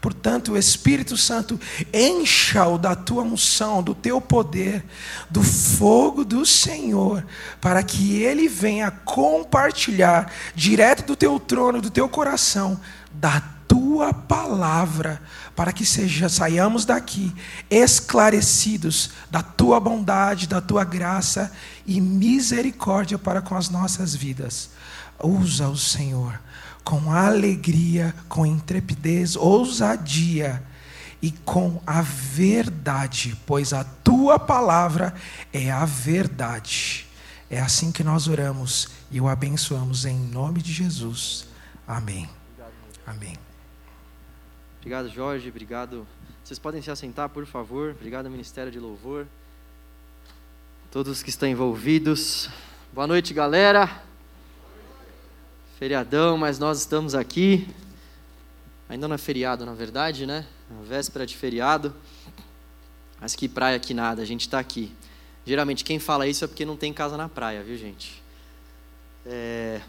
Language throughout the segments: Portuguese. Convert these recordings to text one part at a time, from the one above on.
Portanto, o Espírito Santo encha-o da tua unção, do teu poder, do fogo do Senhor, para que ele venha compartilhar direto do teu trono, do teu coração, da tua palavra, para que seja saiamos daqui esclarecidos da tua bondade, da tua graça e misericórdia para com as nossas vidas. Usa o Senhor com alegria, com intrepidez, ousadia e com a verdade, pois a tua palavra é a verdade. É assim que nós oramos e o abençoamos em nome de Jesus. Amém. Amém. Obrigado, Jorge. Obrigado. Vocês podem se assentar, por favor. Obrigado, Ministério de Louvor. Todos que estão envolvidos. Boa noite, galera. Feriadão, mas nós estamos aqui. Ainda não é feriado, na verdade, né? Na véspera de feriado. Mas que praia que nada, a gente está aqui. Geralmente quem fala isso é porque não tem casa na praia, viu, gente? É,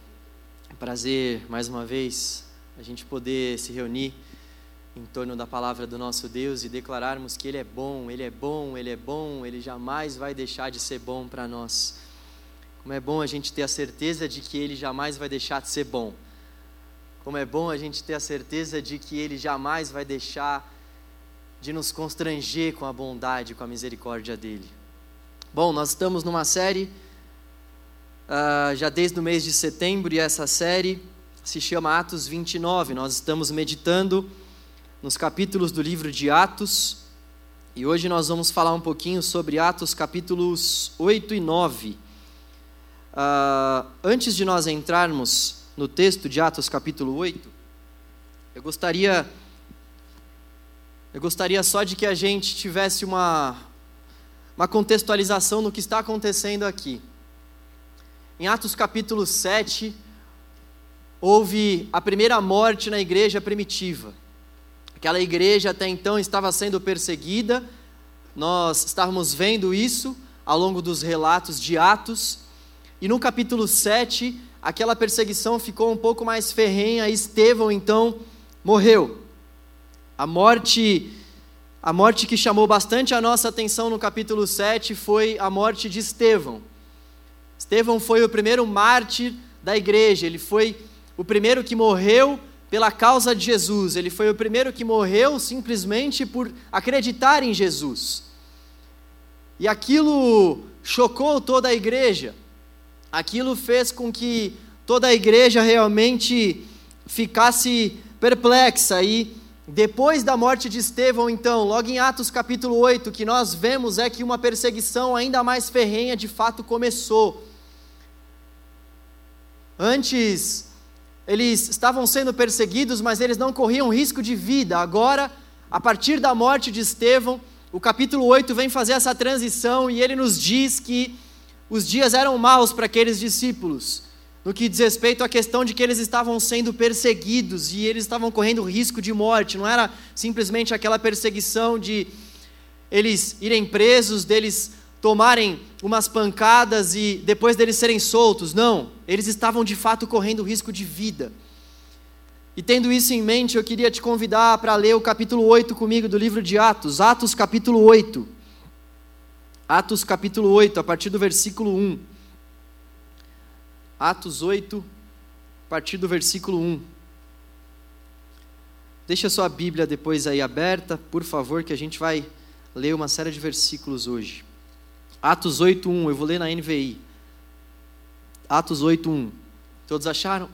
é prazer, mais uma vez, a gente poder se reunir em torno da palavra do nosso Deus e declararmos que Ele é bom, Ele é bom, Ele é bom, Ele jamais vai deixar de ser bom para nós. Como é bom a gente ter a certeza de que Ele jamais vai deixar de ser bom. Como é bom a gente ter a certeza de que Ele jamais vai deixar de nos constranger com a bondade, com a misericórdia dEle. Bom, nós estamos numa série, uh, já desde o mês de setembro, e essa série se chama Atos 29. Nós estamos meditando nos capítulos do livro de Atos. E hoje nós vamos falar um pouquinho sobre Atos capítulos 8 e 9. Uh, antes de nós entrarmos no texto de Atos capítulo 8, eu gostaria, eu gostaria só de que a gente tivesse uma, uma contextualização no que está acontecendo aqui. Em Atos capítulo 7, houve a primeira morte na igreja primitiva. Aquela igreja até então estava sendo perseguida, nós estávamos vendo isso ao longo dos relatos de Atos, e no capítulo 7, aquela perseguição ficou um pouco mais ferrenha, Estevão então morreu. A morte a morte que chamou bastante a nossa atenção no capítulo 7 foi a morte de Estevão. Estevão foi o primeiro mártir da igreja, ele foi o primeiro que morreu pela causa de Jesus. Ele foi o primeiro que morreu simplesmente por acreditar em Jesus. E aquilo chocou toda a igreja. Aquilo fez com que toda a igreja realmente ficasse perplexa e depois da morte de Estevão, então, logo em Atos capítulo 8, o que nós vemos é que uma perseguição ainda mais ferrenha de fato começou. Antes eles estavam sendo perseguidos, mas eles não corriam risco de vida. Agora, a partir da morte de Estevão, o capítulo 8 vem fazer essa transição e ele nos diz que os dias eram maus para aqueles discípulos, no que diz respeito à questão de que eles estavam sendo perseguidos e eles estavam correndo risco de morte. Não era simplesmente aquela perseguição de eles irem presos, deles tomarem umas pancadas e depois deles serem soltos. Não, eles estavam de fato correndo risco de vida. E tendo isso em mente, eu queria te convidar para ler o capítulo 8 comigo do livro de Atos, Atos capítulo 8. Atos capítulo 8, a partir do versículo 1. Atos 8, a partir do versículo 1. Deixa sua Bíblia depois aí aberta, por favor, que a gente vai ler uma série de versículos hoje. Atos 8:1, eu vou ler na NVI. Atos 8:1. Todos acharam?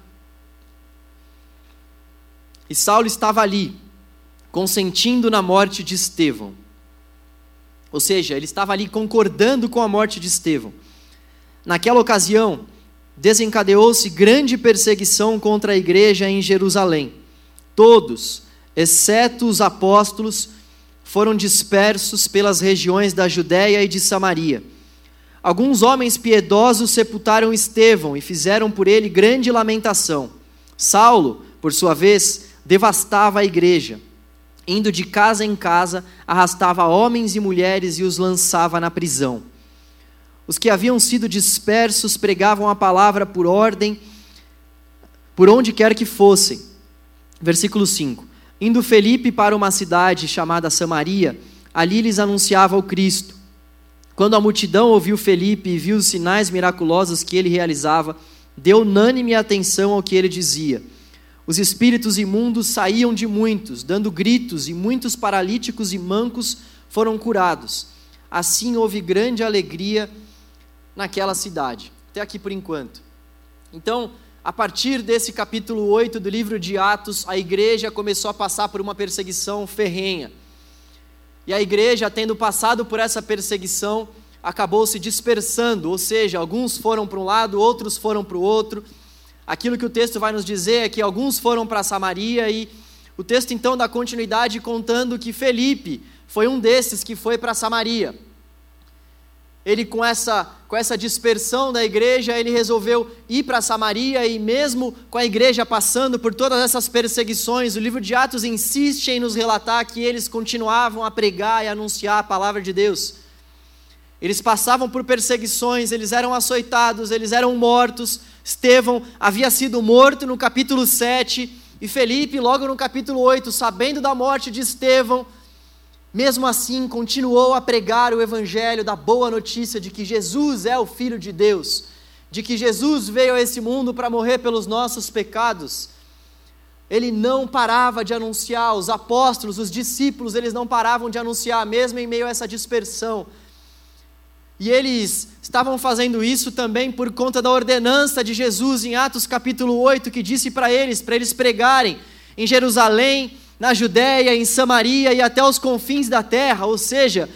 E Saulo estava ali, consentindo na morte de Estevão. Ou seja, ele estava ali concordando com a morte de Estevão. Naquela ocasião, desencadeou-se grande perseguição contra a igreja em Jerusalém. Todos, exceto os apóstolos, foram dispersos pelas regiões da Judéia e de Samaria. Alguns homens piedosos sepultaram Estevão e fizeram por ele grande lamentação. Saulo, por sua vez, devastava a igreja. Indo de casa em casa, arrastava homens e mulheres e os lançava na prisão. Os que haviam sido dispersos pregavam a palavra por ordem, por onde quer que fossem. Versículo 5. Indo Felipe para uma cidade chamada Samaria, ali lhes anunciava o Cristo. Quando a multidão ouviu Felipe e viu os sinais miraculosos que ele realizava, deu unânime atenção ao que ele dizia. Os espíritos imundos saíam de muitos, dando gritos, e muitos paralíticos e mancos foram curados. Assim houve grande alegria naquela cidade. Até aqui por enquanto. Então, a partir desse capítulo 8 do livro de Atos, a igreja começou a passar por uma perseguição ferrenha. E a igreja, tendo passado por essa perseguição, acabou se dispersando, ou seja, alguns foram para um lado, outros foram para o outro. Aquilo que o texto vai nos dizer é que alguns foram para Samaria e o texto então dá continuidade contando que Felipe foi um desses que foi para Samaria ele com essa, com essa dispersão da igreja, ele resolveu ir para Samaria e mesmo com a igreja passando por todas essas perseguições, o livro de Atos insiste em nos relatar que eles continuavam a pregar e anunciar a palavra de Deus. Eles passavam por perseguições, eles eram açoitados, eles eram mortos. Estevão havia sido morto no capítulo 7 e Felipe, logo no capítulo 8, sabendo da morte de Estevão, mesmo assim, continuou a pregar o evangelho da boa notícia de que Jesus é o Filho de Deus, de que Jesus veio a esse mundo para morrer pelos nossos pecados. Ele não parava de anunciar, os apóstolos, os discípulos, eles não paravam de anunciar, mesmo em meio a essa dispersão. E eles estavam fazendo isso também por conta da ordenança de Jesus em Atos capítulo 8, que disse para eles, para eles pregarem em Jerusalém, na Judéia, em Samaria e até os confins da terra. Ou seja,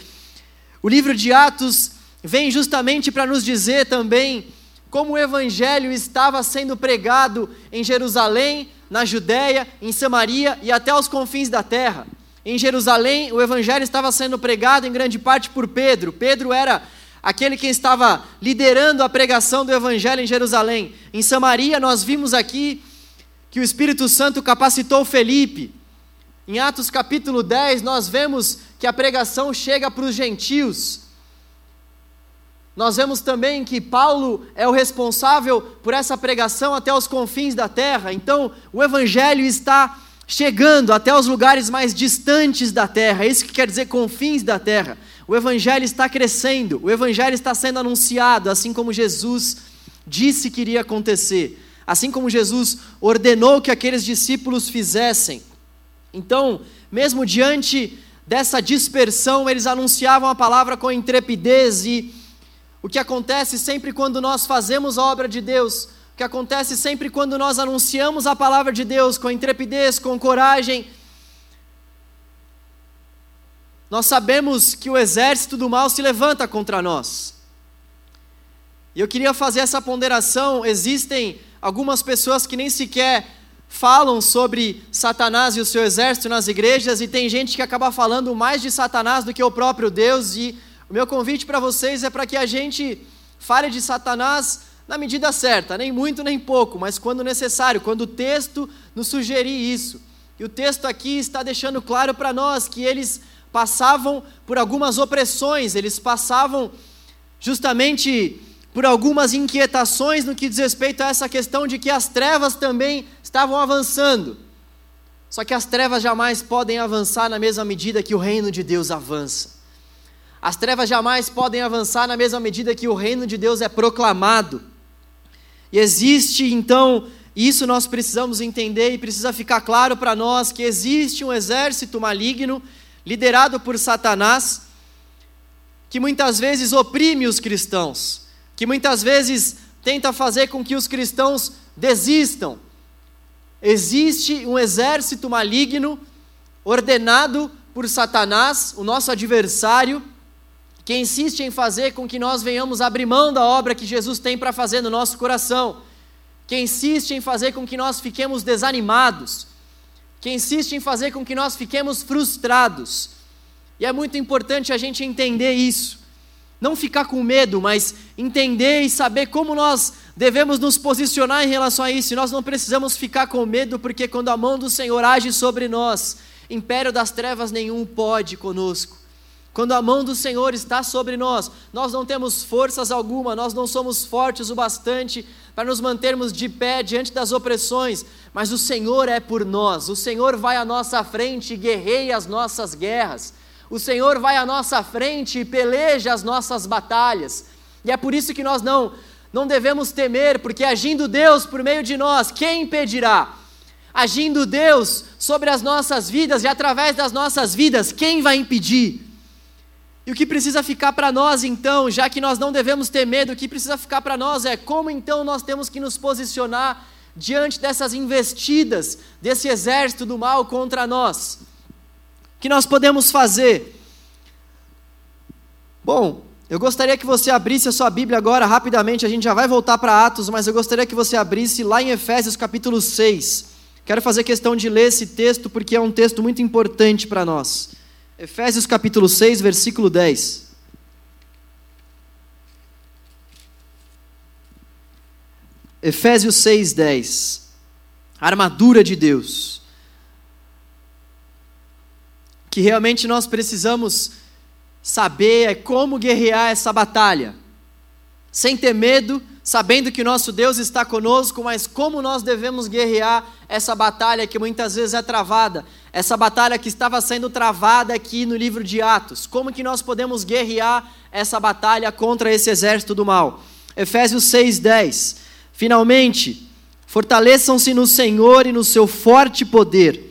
o livro de Atos vem justamente para nos dizer também como o evangelho estava sendo pregado em Jerusalém, na Judéia, em Samaria e até os confins da terra. Em Jerusalém, o evangelho estava sendo pregado em grande parte por Pedro. Pedro era aquele que estava liderando a pregação do evangelho em Jerusalém. Em Samaria, nós vimos aqui que o Espírito Santo capacitou Felipe. Em Atos capítulo 10, nós vemos que a pregação chega para os gentios. Nós vemos também que Paulo é o responsável por essa pregação até os confins da terra. Então, o evangelho está chegando até os lugares mais distantes da terra. É isso que quer dizer confins da terra. O evangelho está crescendo, o evangelho está sendo anunciado, assim como Jesus disse que iria acontecer, assim como Jesus ordenou que aqueles discípulos fizessem. Então, mesmo diante dessa dispersão, eles anunciavam a palavra com intrepidez e o que acontece sempre quando nós fazemos a obra de Deus, o que acontece sempre quando nós anunciamos a palavra de Deus com intrepidez, com coragem, nós sabemos que o exército do mal se levanta contra nós. E eu queria fazer essa ponderação: existem algumas pessoas que nem sequer falam sobre Satanás e o seu exército nas igrejas e tem gente que acaba falando mais de Satanás do que o próprio Deus. E o meu convite para vocês é para que a gente fale de Satanás na medida certa, nem muito nem pouco, mas quando necessário, quando o texto nos sugerir isso. E o texto aqui está deixando claro para nós que eles passavam por algumas opressões, eles passavam justamente por algumas inquietações no que diz respeito a essa questão de que as trevas também estavam avançando. Só que as trevas jamais podem avançar na mesma medida que o reino de Deus avança. As trevas jamais podem avançar na mesma medida que o reino de Deus é proclamado. E existe então, isso nós precisamos entender e precisa ficar claro para nós que existe um exército maligno liderado por Satanás que muitas vezes oprime os cristãos que muitas vezes tenta fazer com que os cristãos desistam. Existe um exército maligno ordenado por Satanás, o nosso adversário, que insiste em fazer com que nós venhamos abrir mão da obra que Jesus tem para fazer no nosso coração, que insiste em fazer com que nós fiquemos desanimados, que insiste em fazer com que nós fiquemos frustrados. E é muito importante a gente entender isso não ficar com medo, mas entender e saber como nós devemos nos posicionar em relação a isso. E nós não precisamos ficar com medo, porque quando a mão do Senhor age sobre nós, império das trevas nenhum pode conosco. Quando a mão do Senhor está sobre nós, nós não temos forças alguma, nós não somos fortes o bastante para nos mantermos de pé diante das opressões, mas o Senhor é por nós, o Senhor vai à nossa frente e guerreia as nossas guerras, o Senhor vai à nossa frente e peleja as nossas batalhas, e é por isso que nós não, não devemos temer, porque agindo Deus por meio de nós, quem impedirá? Agindo Deus sobre as nossas vidas e através das nossas vidas, quem vai impedir? E o que precisa ficar para nós então, já que nós não devemos ter medo, o que precisa ficar para nós é como então nós temos que nos posicionar diante dessas investidas, desse exército do mal contra nós. O que nós podemos fazer? Bom, eu gostaria que você abrisse a sua Bíblia agora rapidamente, a gente já vai voltar para Atos, mas eu gostaria que você abrisse lá em Efésios capítulo 6. Quero fazer questão de ler esse texto porque é um texto muito importante para nós. Efésios capítulo 6, versículo 10. Efésios 6, 10. armadura de Deus. Que realmente nós precisamos saber é como guerrear essa batalha. Sem ter medo, sabendo que nosso Deus está conosco, mas como nós devemos guerrear essa batalha que muitas vezes é travada, essa batalha que estava sendo travada aqui no livro de Atos. Como que nós podemos guerrear essa batalha contra esse exército do mal? Efésios 6:10. Finalmente, fortaleçam-se no Senhor e no seu forte poder.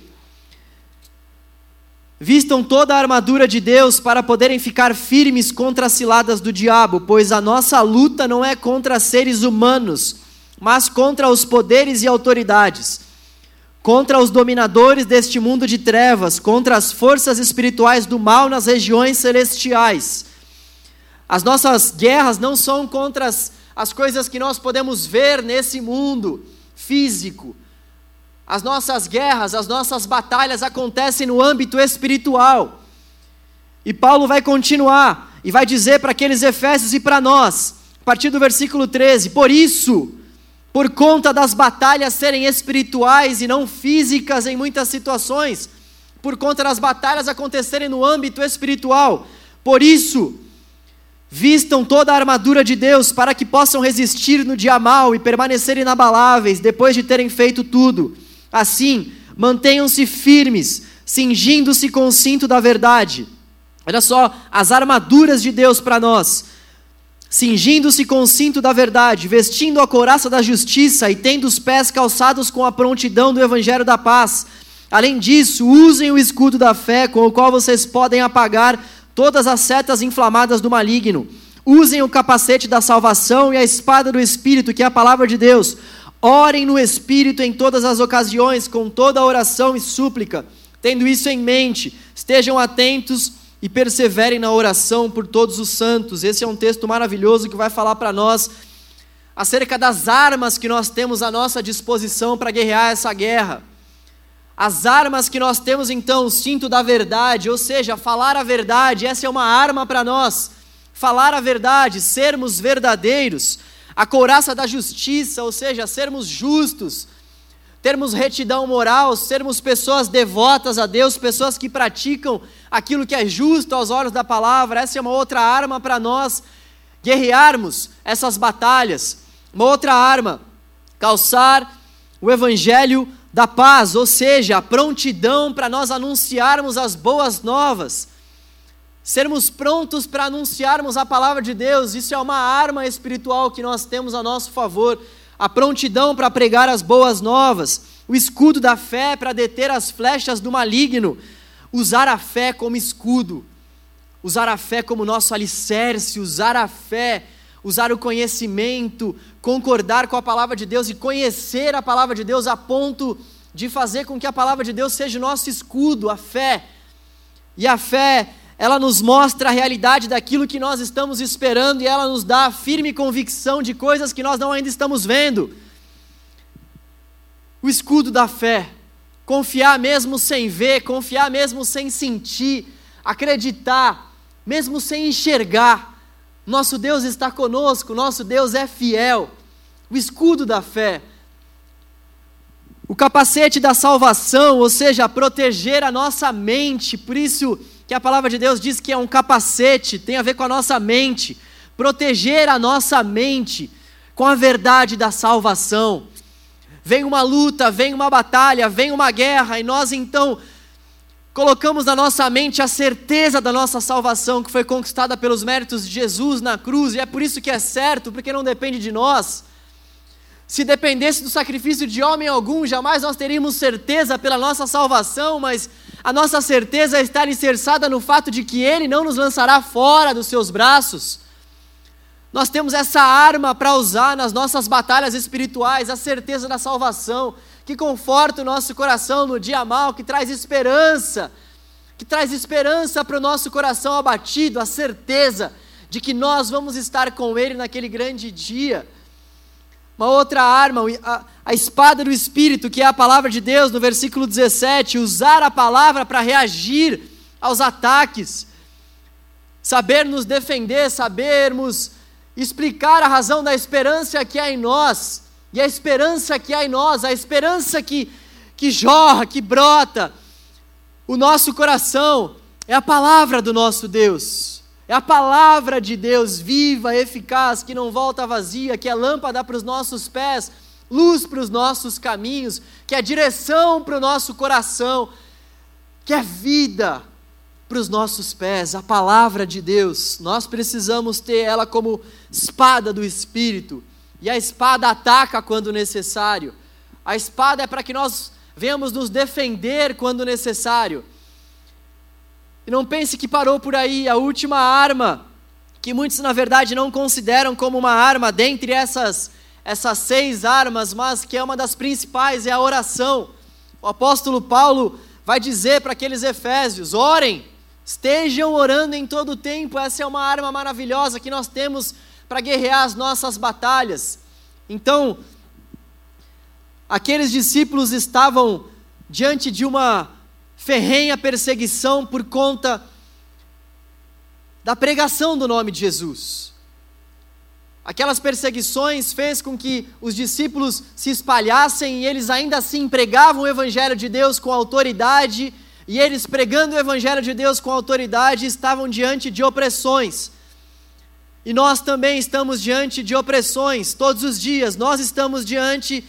Vistam toda a armadura de Deus para poderem ficar firmes contra as ciladas do diabo, pois a nossa luta não é contra seres humanos, mas contra os poderes e autoridades, contra os dominadores deste mundo de trevas, contra as forças espirituais do mal nas regiões celestiais. As nossas guerras não são contra as, as coisas que nós podemos ver nesse mundo físico, as nossas guerras, as nossas batalhas acontecem no âmbito espiritual. E Paulo vai continuar e vai dizer para aqueles Efésios e para nós, a partir do versículo 13: Por isso, por conta das batalhas serem espirituais e não físicas em muitas situações, por conta das batalhas acontecerem no âmbito espiritual, por isso, vistam toda a armadura de Deus para que possam resistir no dia mal e permanecer inabaláveis depois de terem feito tudo. Assim, mantenham-se firmes, cingindo-se com o cinto da verdade. Olha só, as armaduras de Deus para nós. Cingindo-se com o cinto da verdade, vestindo a couraça da justiça e tendo os pés calçados com a prontidão do evangelho da paz. Além disso, usem o escudo da fé, com o qual vocês podem apagar todas as setas inflamadas do maligno. Usem o capacete da salvação e a espada do Espírito, que é a palavra de Deus. Orem no Espírito em todas as ocasiões, com toda oração e súplica. Tendo isso em mente, estejam atentos e perseverem na oração por todos os santos. Esse é um texto maravilhoso que vai falar para nós acerca das armas que nós temos à nossa disposição para guerrear essa guerra. As armas que nós temos então, o cinto da verdade, ou seja, falar a verdade, essa é uma arma para nós. Falar a verdade, sermos verdadeiros a couraça da justiça, ou seja, sermos justos, termos retidão moral, sermos pessoas devotas a Deus, pessoas que praticam aquilo que é justo aos olhos da palavra. Essa é uma outra arma para nós guerrearmos essas batalhas. Uma outra arma, calçar o evangelho da paz, ou seja, a prontidão para nós anunciarmos as boas novas sermos prontos para anunciarmos a palavra de Deus, isso é uma arma espiritual que nós temos a nosso favor. A prontidão para pregar as boas novas, o escudo da fé para deter as flechas do maligno, usar a fé como escudo, usar a fé como nosso alicerce, usar a fé, usar o conhecimento, concordar com a palavra de Deus e conhecer a palavra de Deus a ponto de fazer com que a palavra de Deus seja o nosso escudo, a fé. E a fé ela nos mostra a realidade daquilo que nós estamos esperando e ela nos dá a firme convicção de coisas que nós não ainda estamos vendo. O escudo da fé, confiar mesmo sem ver, confiar mesmo sem sentir, acreditar, mesmo sem enxergar. Nosso Deus está conosco, nosso Deus é fiel. O escudo da fé, o capacete da salvação, ou seja, proteger a nossa mente, por isso que a palavra de Deus diz que é um capacete, tem a ver com a nossa mente, proteger a nossa mente com a verdade da salvação. Vem uma luta, vem uma batalha, vem uma guerra, e nós então colocamos na nossa mente a certeza da nossa salvação que foi conquistada pelos méritos de Jesus na cruz, e é por isso que é certo, porque não depende de nós. Se dependesse do sacrifício de homem algum, jamais nós teríamos certeza pela nossa salvação, mas a nossa certeza está alicerçada no fato de que Ele não nos lançará fora dos seus braços. Nós temos essa arma para usar nas nossas batalhas espirituais, a certeza da salvação que conforta o nosso coração no dia mal, que traz esperança, que traz esperança para o nosso coração abatido, a certeza de que nós vamos estar com Ele naquele grande dia. Uma outra arma, a, a espada do Espírito, que é a palavra de Deus, no versículo 17, usar a palavra para reagir aos ataques, saber nos defender, sabermos explicar a razão da esperança que há em nós. E a esperança que há em nós, a esperança que, que jorra, que brota, o nosso coração, é a palavra do nosso Deus. É a palavra de Deus viva, eficaz, que não volta vazia, que é lâmpada para os nossos pés, luz para os nossos caminhos, que é direção para o nosso coração, que é vida para os nossos pés, a palavra de Deus. Nós precisamos ter ela como espada do Espírito e a espada ataca quando necessário. A espada é para que nós venhamos nos defender quando necessário. E não pense que parou por aí. A última arma, que muitos na verdade não consideram como uma arma dentre essas, essas seis armas, mas que é uma das principais, é a oração. O apóstolo Paulo vai dizer para aqueles efésios: orem, estejam orando em todo o tempo. Essa é uma arma maravilhosa que nós temos para guerrear as nossas batalhas. Então, aqueles discípulos estavam diante de uma ferrenha perseguição por conta da pregação do nome de Jesus. Aquelas perseguições fez com que os discípulos se espalhassem e eles ainda assim pregavam o evangelho de Deus com autoridade, e eles pregando o evangelho de Deus com autoridade estavam diante de opressões. E nós também estamos diante de opressões todos os dias, nós estamos diante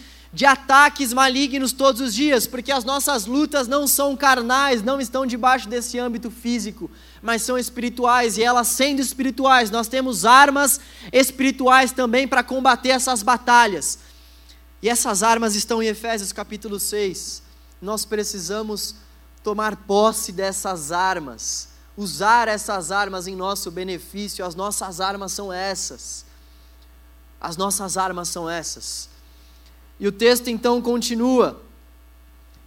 ataques malignos todos os dias, porque as nossas lutas não são carnais, não estão debaixo desse âmbito físico, mas são espirituais, e elas sendo espirituais, nós temos armas espirituais também para combater essas batalhas. E essas armas estão em Efésios capítulo 6. Nós precisamos tomar posse dessas armas usar essas armas em nosso benefício. As nossas armas são essas. As nossas armas são essas. E o texto então continua.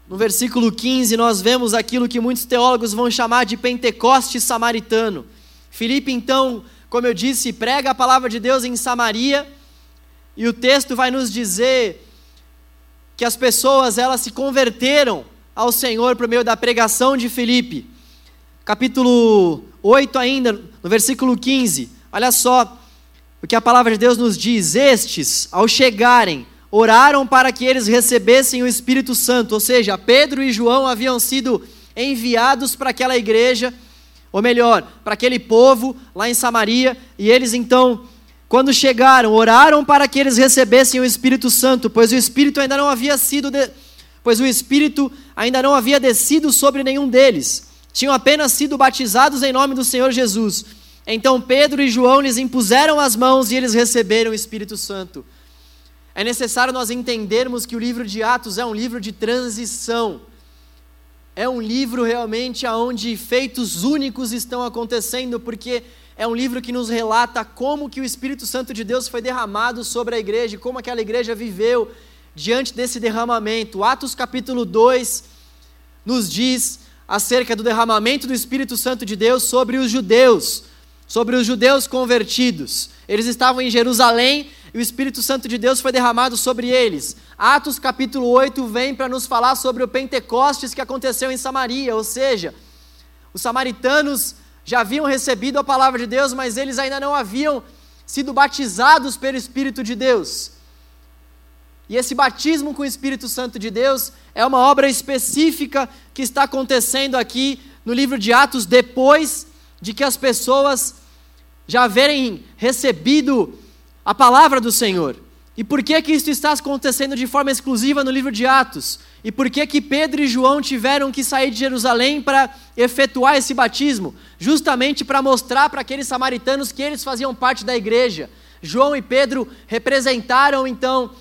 No versículo 15, nós vemos aquilo que muitos teólogos vão chamar de Pentecoste samaritano. Filipe, então, como eu disse, prega a palavra de Deus em Samaria, e o texto vai nos dizer que as pessoas elas se converteram ao Senhor por meio da pregação de Filipe capítulo 8 ainda, no versículo 15. Olha só o que a palavra de Deus nos diz: Estes, ao chegarem, oraram para que eles recebessem o Espírito Santo, ou seja, Pedro e João haviam sido enviados para aquela igreja, ou melhor, para aquele povo lá em Samaria, e eles então, quando chegaram, oraram para que eles recebessem o Espírito Santo, pois o Espírito ainda não havia sido de... pois o Espírito ainda não havia descido sobre nenhum deles tinham apenas sido batizados em nome do Senhor Jesus. Então Pedro e João lhes impuseram as mãos e eles receberam o Espírito Santo. É necessário nós entendermos que o livro de Atos é um livro de transição. É um livro realmente onde feitos únicos estão acontecendo, porque é um livro que nos relata como que o Espírito Santo de Deus foi derramado sobre a igreja, como aquela igreja viveu diante desse derramamento. Atos capítulo 2 nos diz acerca do derramamento do Espírito Santo de Deus sobre os judeus, sobre os judeus convertidos. Eles estavam em Jerusalém e o Espírito Santo de Deus foi derramado sobre eles. Atos capítulo 8 vem para nos falar sobre o Pentecostes que aconteceu em Samaria, ou seja, os samaritanos já haviam recebido a palavra de Deus, mas eles ainda não haviam sido batizados pelo Espírito de Deus. E esse batismo com o Espírito Santo de Deus é uma obra específica que está acontecendo aqui no livro de Atos depois de que as pessoas já haverem recebido a palavra do Senhor. E por que que isso está acontecendo de forma exclusiva no livro de Atos? E por que que Pedro e João tiveram que sair de Jerusalém para efetuar esse batismo? Justamente para mostrar para aqueles samaritanos que eles faziam parte da igreja. João e Pedro representaram então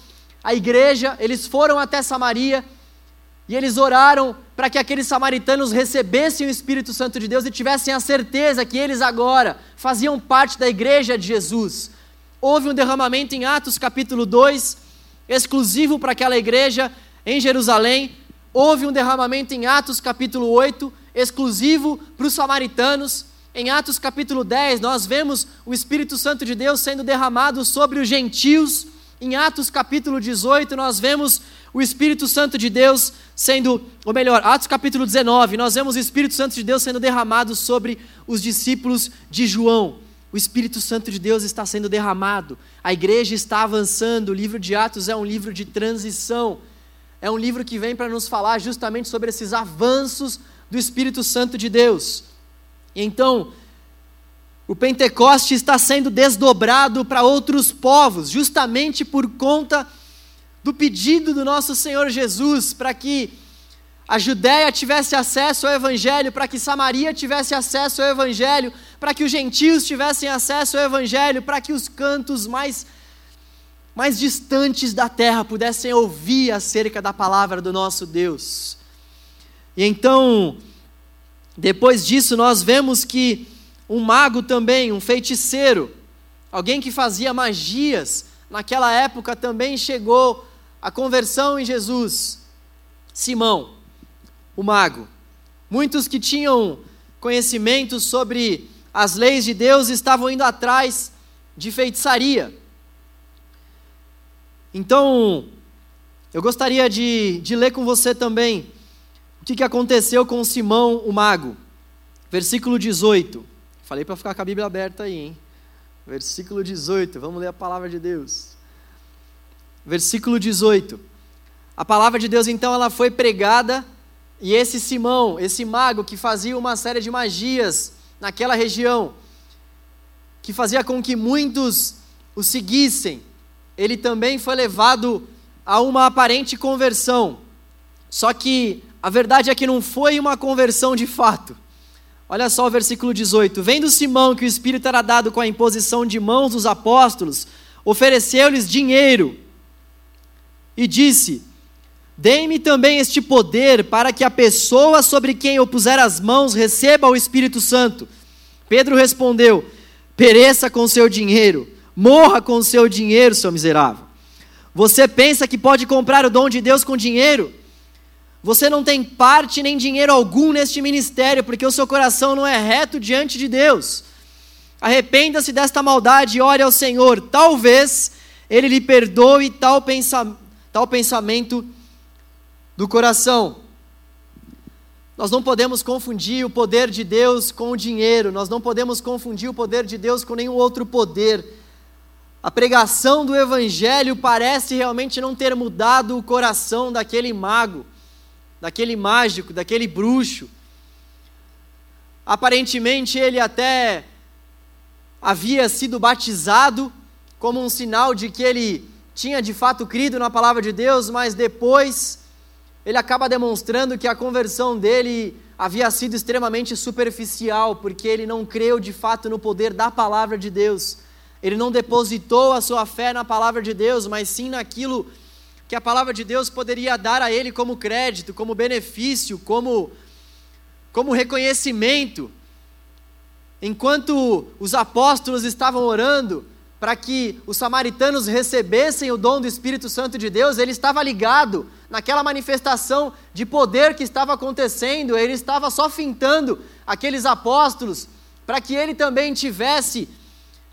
a igreja, eles foram até Samaria e eles oraram para que aqueles samaritanos recebessem o Espírito Santo de Deus e tivessem a certeza que eles agora faziam parte da igreja de Jesus. Houve um derramamento em Atos capítulo 2, exclusivo para aquela igreja em Jerusalém. Houve um derramamento em Atos capítulo 8, exclusivo para os samaritanos. Em Atos capítulo 10, nós vemos o Espírito Santo de Deus sendo derramado sobre os gentios. Em Atos capítulo 18, nós vemos o Espírito Santo de Deus sendo, ou melhor, Atos capítulo 19, nós vemos o Espírito Santo de Deus sendo derramado sobre os discípulos de João. O Espírito Santo de Deus está sendo derramado, a igreja está avançando. O livro de Atos é um livro de transição, é um livro que vem para nos falar justamente sobre esses avanços do Espírito Santo de Deus. Então, o Pentecoste está sendo desdobrado para outros povos, justamente por conta do pedido do nosso Senhor Jesus para que a Judéia tivesse acesso ao Evangelho, para que Samaria tivesse acesso ao Evangelho, para que os gentios tivessem acesso ao Evangelho, para que os cantos mais, mais distantes da terra pudessem ouvir acerca da palavra do nosso Deus. E então, depois disso, nós vemos que um mago também, um feiticeiro, alguém que fazia magias, naquela época também chegou à conversão em Jesus. Simão, o mago. Muitos que tinham conhecimento sobre as leis de Deus estavam indo atrás de feitiçaria. Então, eu gostaria de, de ler com você também o que, que aconteceu com Simão, o mago. Versículo 18. Falei para ficar com a Bíblia aberta aí, hein? Versículo 18, vamos ler a palavra de Deus. Versículo 18. A palavra de Deus, então, ela foi pregada, e esse Simão, esse mago que fazia uma série de magias naquela região, que fazia com que muitos o seguissem, ele também foi levado a uma aparente conversão. Só que a verdade é que não foi uma conversão de fato. Olha só o versículo 18: Vendo Simão que o Espírito era dado com a imposição de mãos dos apóstolos, ofereceu-lhes dinheiro e disse: Dê-me também este poder para que a pessoa sobre quem eu puser as mãos receba o Espírito Santo. Pedro respondeu: Pereça com seu dinheiro, morra com seu dinheiro, seu miserável. Você pensa que pode comprar o dom de Deus com dinheiro? Você não tem parte nem dinheiro algum neste ministério, porque o seu coração não é reto diante de Deus. Arrependa-se desta maldade e ore ao Senhor. Talvez Ele lhe perdoe tal, pensa, tal pensamento do coração. Nós não podemos confundir o poder de Deus com o dinheiro, nós não podemos confundir o poder de Deus com nenhum outro poder. A pregação do Evangelho parece realmente não ter mudado o coração daquele mago daquele mágico, daquele bruxo. Aparentemente ele até havia sido batizado como um sinal de que ele tinha de fato crido na palavra de Deus, mas depois ele acaba demonstrando que a conversão dele havia sido extremamente superficial, porque ele não creu de fato no poder da palavra de Deus. Ele não depositou a sua fé na palavra de Deus, mas sim naquilo que a palavra de Deus poderia dar a ele como crédito, como benefício, como, como reconhecimento. Enquanto os apóstolos estavam orando para que os samaritanos recebessem o dom do Espírito Santo de Deus, ele estava ligado naquela manifestação de poder que estava acontecendo, ele estava só fintando aqueles apóstolos para que ele também tivesse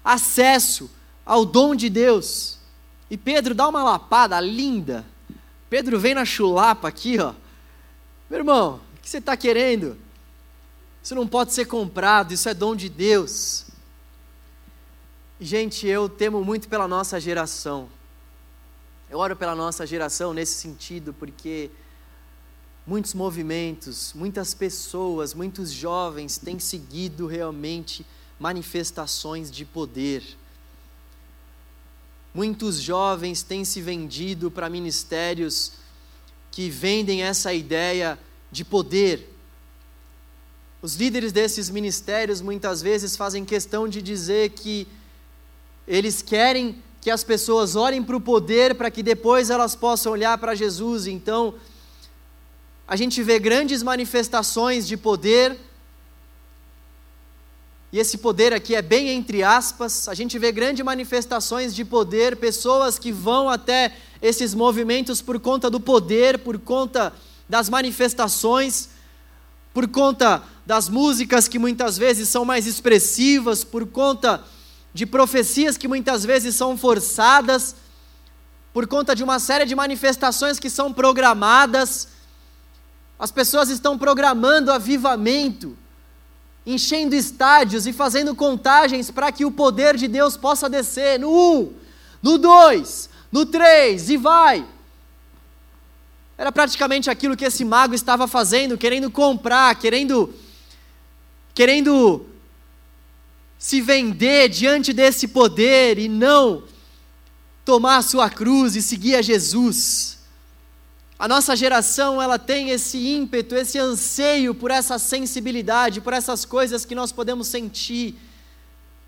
acesso ao dom de Deus. E Pedro dá uma lapada linda. Pedro vem na chulapa aqui, ó. Meu irmão, o que você está querendo? Isso não pode ser comprado, isso é dom de Deus. Gente, eu temo muito pela nossa geração. Eu oro pela nossa geração nesse sentido, porque muitos movimentos, muitas pessoas, muitos jovens têm seguido realmente manifestações de poder. Muitos jovens têm se vendido para ministérios que vendem essa ideia de poder. Os líderes desses ministérios muitas vezes fazem questão de dizer que eles querem que as pessoas olhem para o poder para que depois elas possam olhar para Jesus. Então, a gente vê grandes manifestações de poder, e esse poder aqui é bem entre aspas, a gente vê grandes manifestações de poder, pessoas que vão até esses movimentos por conta do poder, por conta das manifestações, por conta das músicas que muitas vezes são mais expressivas, por conta de profecias que muitas vezes são forçadas, por conta de uma série de manifestações que são programadas. As pessoas estão programando avivamento enchendo estádios e fazendo contagens para que o poder de Deus possa descer no 1, um, no 2, no 3 e vai. Era praticamente aquilo que esse mago estava fazendo, querendo comprar, querendo querendo se vender diante desse poder e não tomar a sua cruz e seguir a Jesus. A nossa geração, ela tem esse ímpeto, esse anseio por essa sensibilidade, por essas coisas que nós podemos sentir,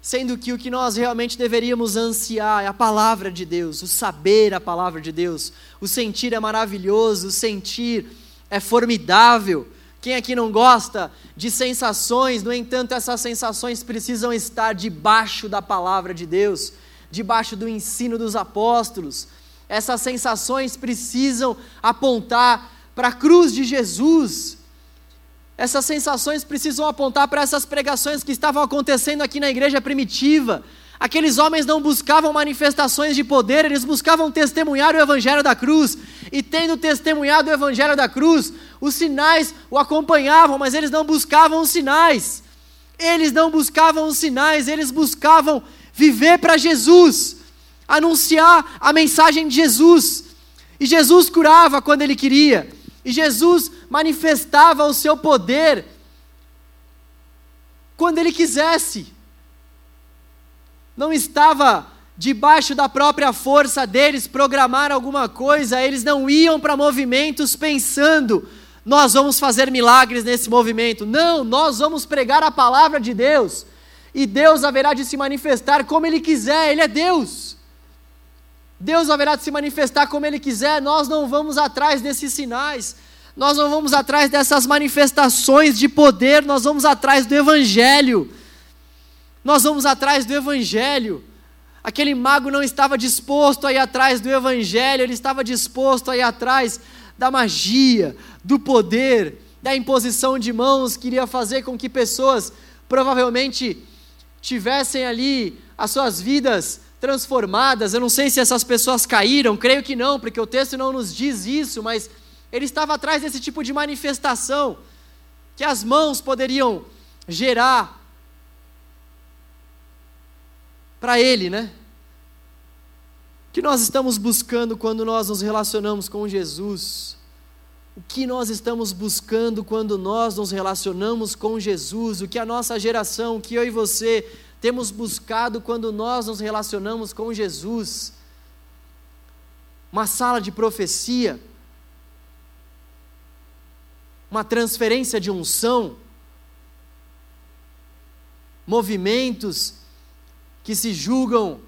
sendo que o que nós realmente deveríamos ansiar é a palavra de Deus, o saber a palavra de Deus. O sentir é maravilhoso, o sentir é formidável. Quem aqui não gosta de sensações, no entanto, essas sensações precisam estar debaixo da palavra de Deus, debaixo do ensino dos apóstolos essas sensações precisam apontar para a cruz de Jesus. Essas sensações precisam apontar para essas pregações que estavam acontecendo aqui na igreja primitiva. Aqueles homens não buscavam manifestações de poder, eles buscavam testemunhar o evangelho da cruz. E tendo testemunhado o evangelho da cruz, os sinais o acompanhavam, mas eles não buscavam os sinais. Eles não buscavam os sinais, eles buscavam viver para Jesus anunciar a mensagem de Jesus. E Jesus curava quando ele queria. E Jesus manifestava o seu poder quando ele quisesse. Não estava debaixo da própria força deles programar alguma coisa, eles não iam para movimentos pensando, nós vamos fazer milagres nesse movimento. Não, nós vamos pregar a palavra de Deus. E Deus haverá de se manifestar como Ele quiser, Ele é Deus. Deus haverá de se manifestar como Ele quiser, nós não vamos atrás desses sinais, nós não vamos atrás dessas manifestações de poder, nós vamos atrás do Evangelho. Nós vamos atrás do Evangelho. Aquele mago não estava disposto a ir atrás do Evangelho, ele estava disposto a ir atrás da magia, do poder, da imposição de mãos, queria fazer com que pessoas provavelmente tivessem ali as suas vidas transformadas. Eu não sei se essas pessoas caíram, creio que não, porque o texto não nos diz isso, mas ele estava atrás desse tipo de manifestação que as mãos poderiam gerar para ele, né? Que nós estamos buscando quando nós nos relacionamos com Jesus? O que nós estamos buscando quando nós nos relacionamos com Jesus? O que a nossa geração, que eu e você temos buscado quando nós nos relacionamos com Jesus. Uma sala de profecia, uma transferência de unção, movimentos que se julgam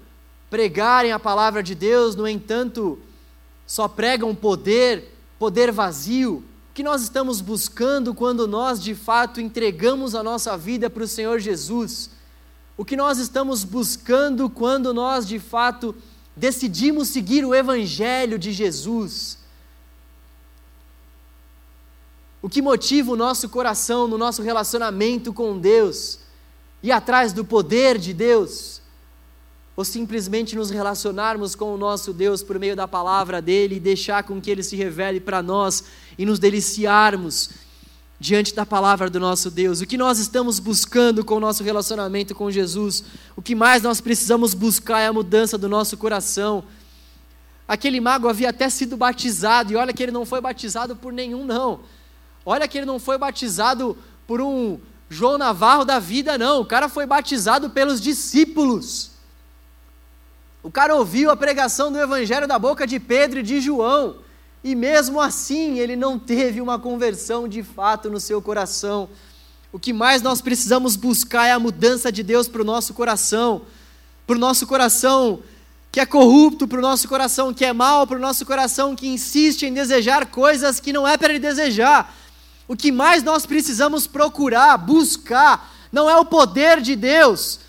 pregarem a palavra de Deus, no entanto, só pregam poder, poder vazio. O que nós estamos buscando quando nós de fato entregamos a nossa vida para o Senhor Jesus? o que nós estamos buscando quando nós de fato decidimos seguir o Evangelho de Jesus. O que motiva o nosso coração no nosso relacionamento com Deus, e atrás do poder de Deus, ou simplesmente nos relacionarmos com o nosso Deus por meio da palavra dele e deixar com que ele se revele para nós e nos deliciarmos diante da palavra do nosso Deus, o que nós estamos buscando com o nosso relacionamento com Jesus, o que mais nós precisamos buscar é a mudança do nosso coração. aquele mago havia até sido batizado, e olha que ele não foi batizado por nenhum, não. Olha que ele não foi batizado por um João Navarro da vida, não. O cara foi batizado pelos discípulos. O cara ouviu a pregação do Evangelho da boca de Pedro e de João, e mesmo assim ele não teve uma conversão de fato no seu coração. O que mais nós precisamos buscar é a mudança de Deus para o nosso coração, para o nosso coração que é corrupto, para o nosso coração que é mau, para o nosso coração que insiste em desejar coisas que não é para ele desejar. O que mais nós precisamos procurar, buscar, não é o poder de Deus,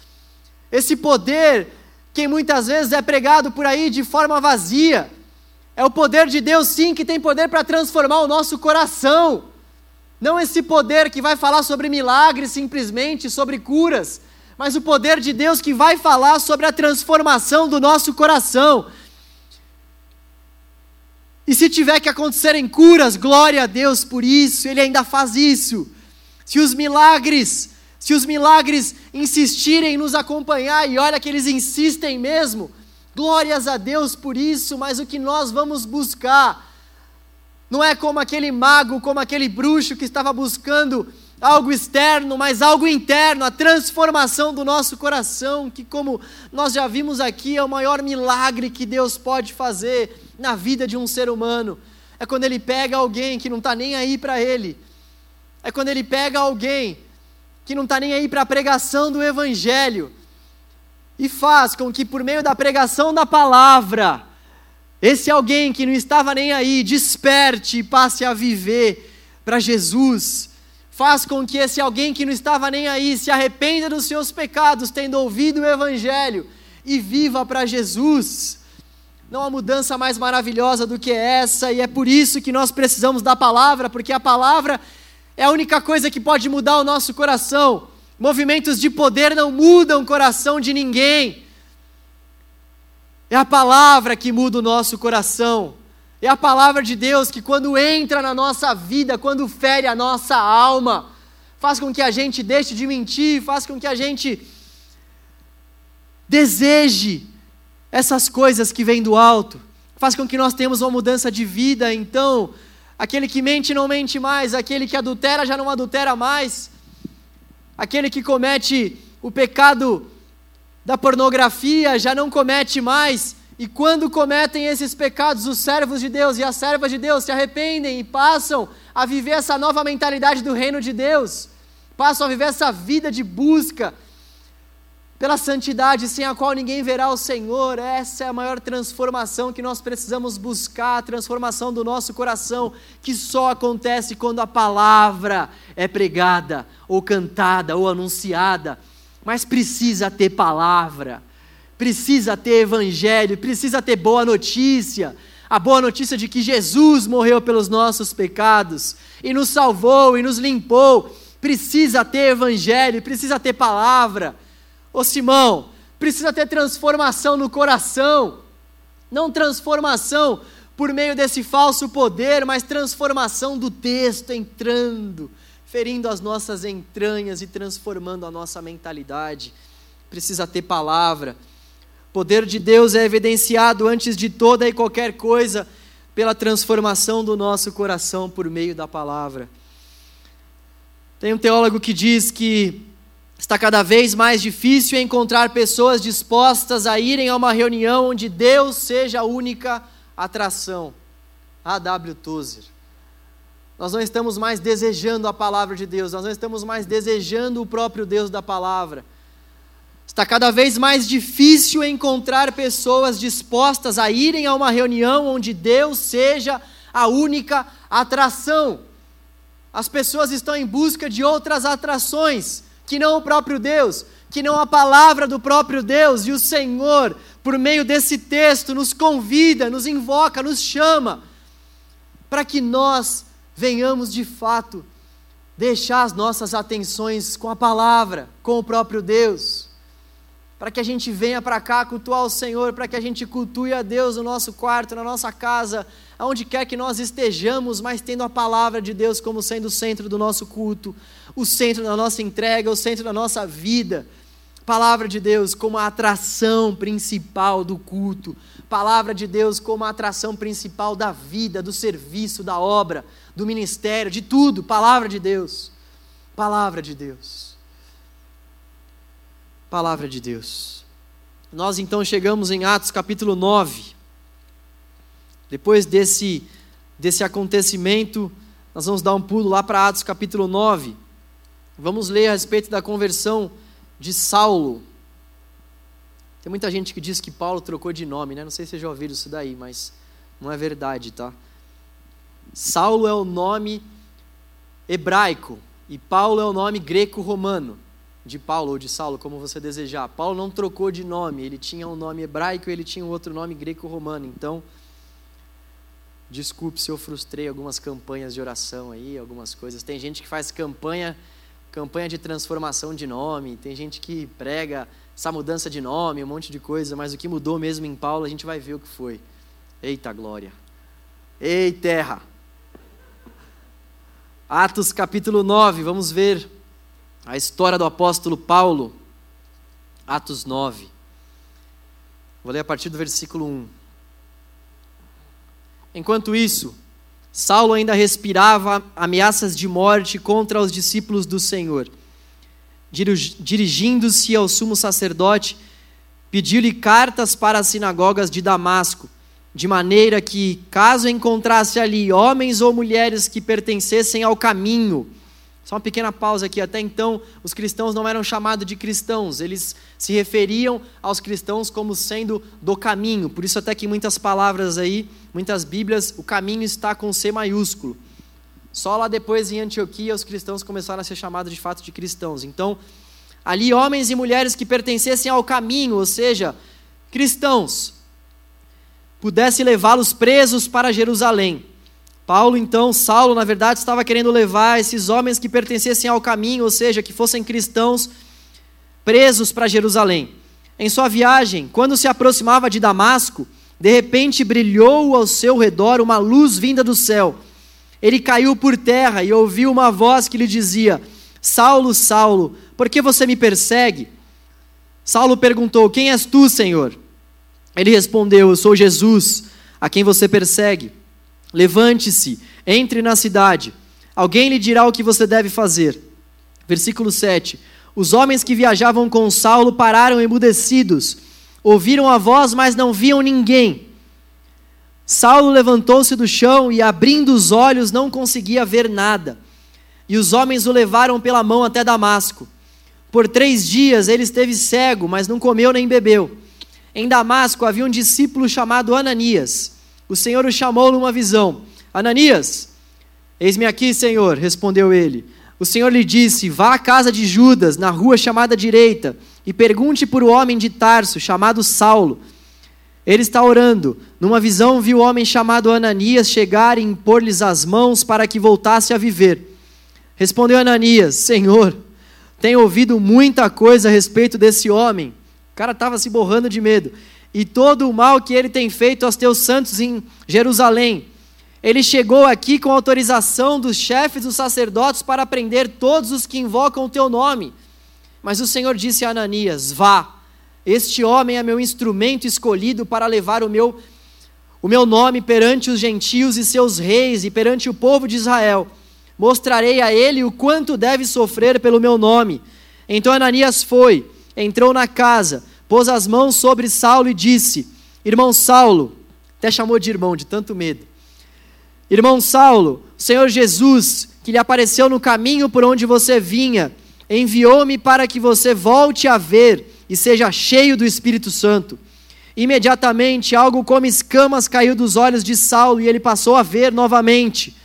esse poder que muitas vezes é pregado por aí de forma vazia. É o poder de Deus, sim, que tem poder para transformar o nosso coração. Não esse poder que vai falar sobre milagres simplesmente, sobre curas, mas o poder de Deus que vai falar sobre a transformação do nosso coração. E se tiver que acontecerem curas, glória a Deus por isso, Ele ainda faz isso. Se os milagres, se os milagres insistirem em nos acompanhar, e olha que eles insistem mesmo, glórias a Deus por isso, mas o que nós vamos buscar não é como aquele mago, como aquele bruxo que estava buscando algo externo, mas algo interno, a transformação do nosso coração, que, como nós já vimos aqui, é o maior milagre que Deus pode fazer na vida de um ser humano. É quando ele pega alguém que não está nem aí para ele, é quando ele pega alguém que não está nem aí para a pregação do Evangelho e faz com que, por meio da pregação da palavra, esse alguém que não estava nem aí desperte e passe a viver para Jesus. Faz com que esse alguém que não estava nem aí se arrependa dos seus pecados, tendo ouvido o Evangelho, e viva para Jesus. Não há mudança mais maravilhosa do que essa, e é por isso que nós precisamos da palavra, porque a palavra é a única coisa que pode mudar o nosso coração. Movimentos de poder não mudam o coração de ninguém. É a palavra que muda o nosso coração. É a palavra de Deus que, quando entra na nossa vida, quando fere a nossa alma, faz com que a gente deixe de mentir, faz com que a gente deseje essas coisas que vêm do alto, faz com que nós tenhamos uma mudança de vida. Então, aquele que mente não mente mais, aquele que adultera já não adultera mais, aquele que comete o pecado da pornografia já não comete mais. E quando cometem esses pecados, os servos de Deus e as servas de Deus se arrependem e passam a viver essa nova mentalidade do reino de Deus, passam a viver essa vida de busca pela santidade sem a qual ninguém verá o Senhor. Essa é a maior transformação que nós precisamos buscar, a transformação do nosso coração, que só acontece quando a palavra é pregada, ou cantada, ou anunciada mas precisa ter palavra, precisa ter evangelho, precisa ter boa notícia. A boa notícia de que Jesus morreu pelos nossos pecados e nos salvou e nos limpou. Precisa ter evangelho, precisa ter palavra. Ô Simão, precisa ter transformação no coração. Não transformação por meio desse falso poder, mas transformação do texto entrando ferindo as nossas entranhas e transformando a nossa mentalidade. Precisa ter palavra. O poder de Deus é evidenciado antes de toda e qualquer coisa pela transformação do nosso coração por meio da palavra. Tem um teólogo que diz que está cada vez mais difícil encontrar pessoas dispostas a irem a uma reunião onde Deus seja a única atração. A.W. Tozer. Nós não estamos mais desejando a palavra de Deus, nós não estamos mais desejando o próprio Deus da palavra. Está cada vez mais difícil encontrar pessoas dispostas a irem a uma reunião onde Deus seja a única atração. As pessoas estão em busca de outras atrações, que não o próprio Deus, que não a palavra do próprio Deus, e o Senhor, por meio desse texto, nos convida, nos invoca, nos chama, para que nós venhamos de fato deixar as nossas atenções com a palavra, com o próprio Deus, para que a gente venha para cá cultuar o Senhor, para que a gente cultue a Deus no nosso quarto, na nossa casa, aonde quer que nós estejamos, mas tendo a palavra de Deus como sendo o centro do nosso culto, o centro da nossa entrega, o centro da nossa vida. Palavra de Deus como a atração principal do culto, palavra de Deus como a atração principal da vida, do serviço, da obra, do ministério, de tudo. Palavra de Deus. Palavra de Deus. Palavra de Deus. Nós então chegamos em Atos capítulo 9. Depois desse, desse acontecimento, nós vamos dar um pulo lá para Atos capítulo 9. Vamos ler a respeito da conversão de Saulo. Tem muita gente que diz que Paulo trocou de nome, né? Não sei se vocês já ouviram isso daí, mas não é verdade, tá? Saulo é o nome hebraico e Paulo é o nome greco-romano de Paulo ou de Saulo, como você desejar. Paulo não trocou de nome, ele tinha um nome hebraico e ele tinha um outro nome greco-romano. Então, desculpe se eu frustrei algumas campanhas de oração aí, algumas coisas. Tem gente que faz campanha, campanha de transformação de nome, tem gente que prega essa mudança de nome, um monte de coisa, mas o que mudou mesmo em Paulo, a gente vai ver o que foi. Eita glória. Ei terra. Atos capítulo 9, vamos ver a história do apóstolo Paulo, Atos 9. Vou ler a partir do versículo 1. Enquanto isso, Saulo ainda respirava ameaças de morte contra os discípulos do Senhor. Dirigindo-se ao sumo sacerdote, pediu-lhe cartas para as sinagogas de Damasco, de maneira que, caso encontrasse ali homens ou mulheres que pertencessem ao caminho, só uma pequena pausa aqui. Até então, os cristãos não eram chamados de cristãos, eles se referiam aos cristãos como sendo do caminho. Por isso, até que muitas palavras aí, muitas Bíblias, o caminho está com C maiúsculo. Só lá depois, em Antioquia, os cristãos começaram a ser chamados de fato de cristãos. Então, ali, homens e mulheres que pertencessem ao caminho, ou seja, cristãos, pudesse levá-los presos para Jerusalém Paulo, então, Saulo, na verdade, estava querendo levar esses homens que pertencessem ao caminho, ou seja, que fossem cristãos, presos para Jerusalém. Em sua viagem, quando se aproximava de Damasco, de repente brilhou ao seu redor uma luz vinda do céu. Ele caiu por terra e ouviu uma voz que lhe dizia: Saulo, Saulo, por que você me persegue? Saulo perguntou: Quem és tu, Senhor? Ele respondeu: Eu sou Jesus, a quem você persegue. Levante-se, entre na cidade. Alguém lhe dirá o que você deve fazer. Versículo 7. Os homens que viajavam com Saulo pararam emudecidos. Ouviram a voz, mas não viam ninguém. Saulo levantou-se do chão e, abrindo os olhos, não conseguia ver nada. E os homens o levaram pela mão até Damasco. Por três dias ele esteve cego, mas não comeu nem bebeu. Em Damasco havia um discípulo chamado Ananias o Senhor o chamou numa visão: Ananias, eis-me aqui, Senhor, respondeu ele. O Senhor lhe disse: Vá à casa de Judas, na rua chamada direita, e pergunte por o homem de Tarso, chamado Saulo. Ele está orando. Numa visão, viu o homem chamado Ananias chegar e impor-lhes as mãos para que voltasse a viver. Respondeu Ananias: Senhor, tenho ouvido muita coisa a respeito desse homem. O cara estava se borrando de medo e todo o mal que ele tem feito aos teus santos em Jerusalém. Ele chegou aqui com autorização dos chefes dos sacerdotes para prender todos os que invocam o teu nome. Mas o Senhor disse a Ananias: Vá, este homem é meu instrumento escolhido para levar o meu, o meu nome perante os gentios e seus reis e perante o povo de Israel. Mostrarei a ele o quanto deve sofrer pelo meu nome. Então Ananias foi, entrou na casa, pôs as mãos sobre Saulo e disse: Irmão Saulo, até chamou de irmão, de tanto medo. Irmão Saulo, o Senhor Jesus, que lhe apareceu no caminho por onde você vinha, enviou-me para que você volte a ver e seja cheio do Espírito Santo. Imediatamente, algo como escamas caiu dos olhos de Saulo e ele passou a ver novamente.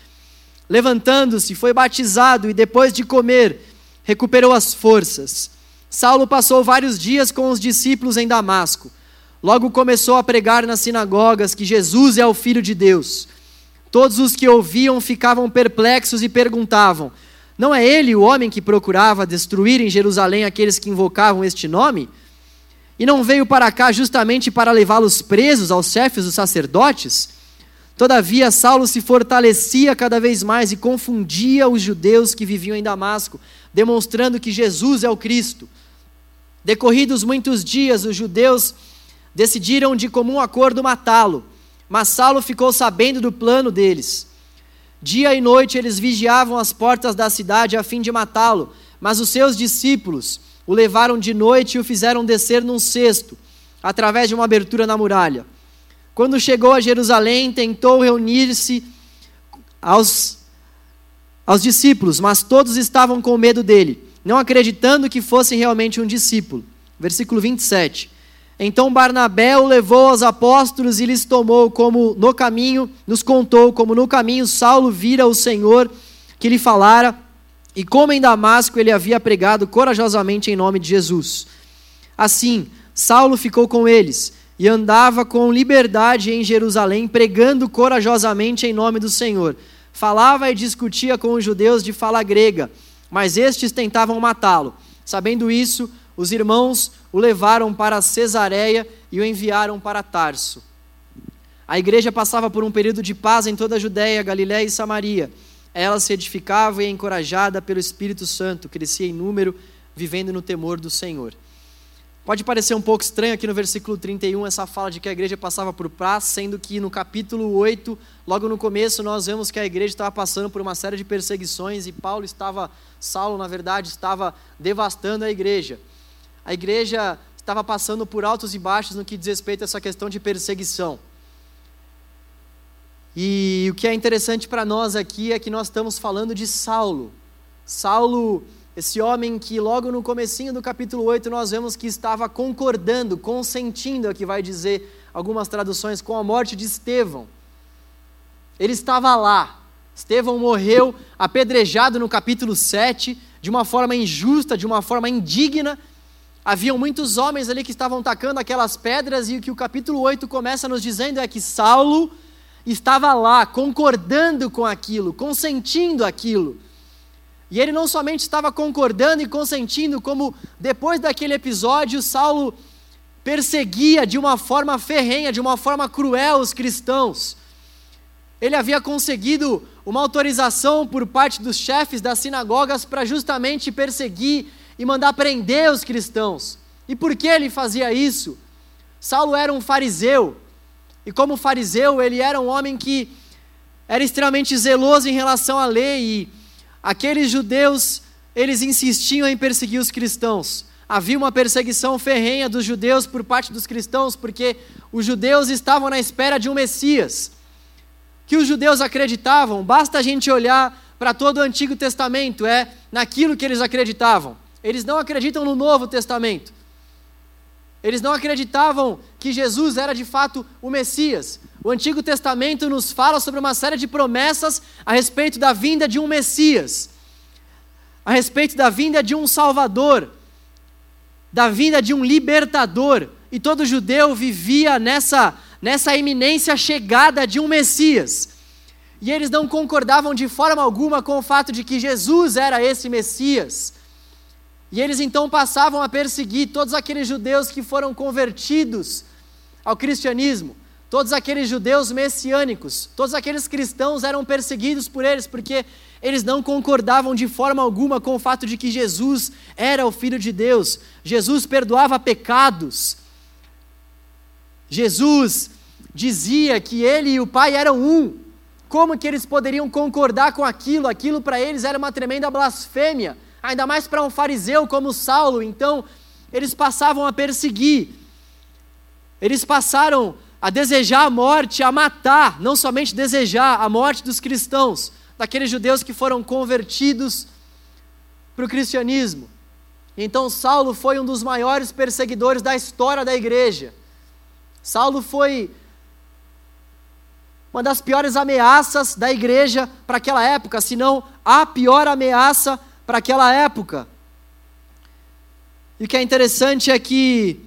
Levantando-se, foi batizado e depois de comer, recuperou as forças. Saulo passou vários dias com os discípulos em Damasco. Logo começou a pregar nas sinagogas que Jesus é o Filho de Deus. Todos os que ouviam ficavam perplexos e perguntavam: Não é ele o homem que procurava destruir em Jerusalém aqueles que invocavam este nome? E não veio para cá justamente para levá-los presos aos chefes dos sacerdotes? Todavia, Saulo se fortalecia cada vez mais e confundia os judeus que viviam em Damasco, demonstrando que Jesus é o Cristo. Decorridos muitos dias, os judeus decidiram de comum acordo matá-lo, mas Saulo ficou sabendo do plano deles. Dia e noite eles vigiavam as portas da cidade a fim de matá-lo, mas os seus discípulos o levaram de noite e o fizeram descer num cesto, através de uma abertura na muralha. Quando chegou a Jerusalém, tentou reunir-se aos, aos discípulos, mas todos estavam com medo dele, não acreditando que fosse realmente um discípulo. Versículo 27. Então Barnabé o levou aos apóstolos e lhes tomou como no caminho, nos contou como no caminho Saulo vira o Senhor que lhe falara e como em Damasco ele havia pregado corajosamente em nome de Jesus. Assim, Saulo ficou com eles e andava com liberdade em Jerusalém, pregando corajosamente em nome do Senhor. Falava e discutia com os judeus de fala grega, mas estes tentavam matá-lo. Sabendo isso, os irmãos o levaram para Cesareia e o enviaram para Tarso. A igreja passava por um período de paz em toda a Judéia, Galiléia e Samaria. Ela se edificava e encorajada pelo Espírito Santo, crescia em número, vivendo no temor do Senhor. Pode parecer um pouco estranho aqui no versículo 31 essa fala de que a igreja passava por paz, sendo que no capítulo 8, logo no começo, nós vemos que a igreja estava passando por uma série de perseguições e Paulo estava, Saulo, na verdade, estava devastando a igreja a igreja estava passando por altos e baixos no que diz respeito a essa questão de perseguição. E o que é interessante para nós aqui é que nós estamos falando de Saulo. Saulo, esse homem que logo no comecinho do capítulo 8 nós vemos que estava concordando, consentindo, é o que vai dizer algumas traduções, com a morte de Estevão. Ele estava lá. Estevão morreu apedrejado no capítulo 7, de uma forma injusta, de uma forma indigna, Haviam muitos homens ali que estavam tacando aquelas pedras, e o que o capítulo 8 começa nos dizendo é que Saulo estava lá, concordando com aquilo, consentindo aquilo. E ele não somente estava concordando e consentindo, como depois daquele episódio, Saulo perseguia de uma forma ferrenha, de uma forma cruel os cristãos. Ele havia conseguido uma autorização por parte dos chefes das sinagogas para justamente perseguir e mandar prender os cristãos. E por que ele fazia isso? Saulo era um fariseu, e como fariseu, ele era um homem que era extremamente zeloso em relação à lei, e aqueles judeus, eles insistiam em perseguir os cristãos. Havia uma perseguição ferrenha dos judeus por parte dos cristãos, porque os judeus estavam na espera de um Messias. Que os judeus acreditavam, basta a gente olhar para todo o Antigo Testamento, é naquilo que eles acreditavam. Eles não acreditam no Novo Testamento. Eles não acreditavam que Jesus era de fato o Messias. O Antigo Testamento nos fala sobre uma série de promessas a respeito da vinda de um Messias, a respeito da vinda de um Salvador, da vinda de um libertador. E todo judeu vivia nessa, nessa iminência chegada de um Messias. E eles não concordavam de forma alguma com o fato de que Jesus era esse Messias. E eles então passavam a perseguir todos aqueles judeus que foram convertidos ao cristianismo, todos aqueles judeus messiânicos, todos aqueles cristãos eram perseguidos por eles, porque eles não concordavam de forma alguma com o fato de que Jesus era o Filho de Deus, Jesus perdoava pecados, Jesus dizia que ele e o Pai eram um. Como que eles poderiam concordar com aquilo? Aquilo para eles era uma tremenda blasfêmia ainda mais para um fariseu como Saulo, então eles passavam a perseguir, eles passaram a desejar a morte, a matar, não somente desejar a morte dos cristãos, daqueles judeus que foram convertidos para o cristianismo. Então Saulo foi um dos maiores perseguidores da história da igreja. Saulo foi uma das piores ameaças da igreja para aquela época, se não a pior ameaça para aquela época. E o que é interessante é que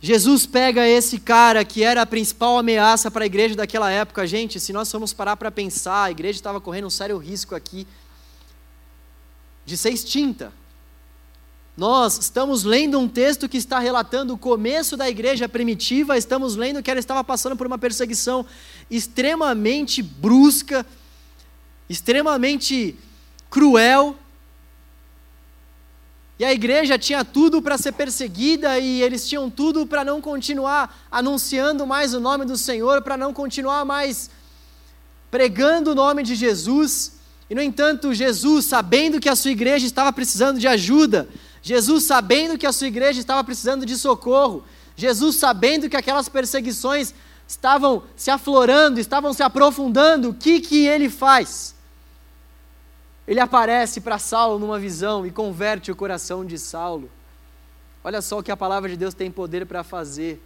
Jesus pega esse cara que era a principal ameaça para a igreja daquela época. Gente, se nós formos parar para pensar, a igreja estava correndo um sério risco aqui de ser extinta. Nós estamos lendo um texto que está relatando o começo da igreja primitiva, estamos lendo que ela estava passando por uma perseguição extremamente brusca, extremamente cruel. E a igreja tinha tudo para ser perseguida e eles tinham tudo para não continuar anunciando mais o nome do Senhor, para não continuar mais pregando o nome de Jesus. E no entanto, Jesus, sabendo que a sua igreja estava precisando de ajuda, Jesus, sabendo que a sua igreja estava precisando de socorro, Jesus, sabendo que aquelas perseguições estavam se aflorando, estavam se aprofundando, o que, que ele faz? Ele aparece para Saulo numa visão e converte o coração de Saulo. Olha só o que a palavra de Deus tem poder para fazer.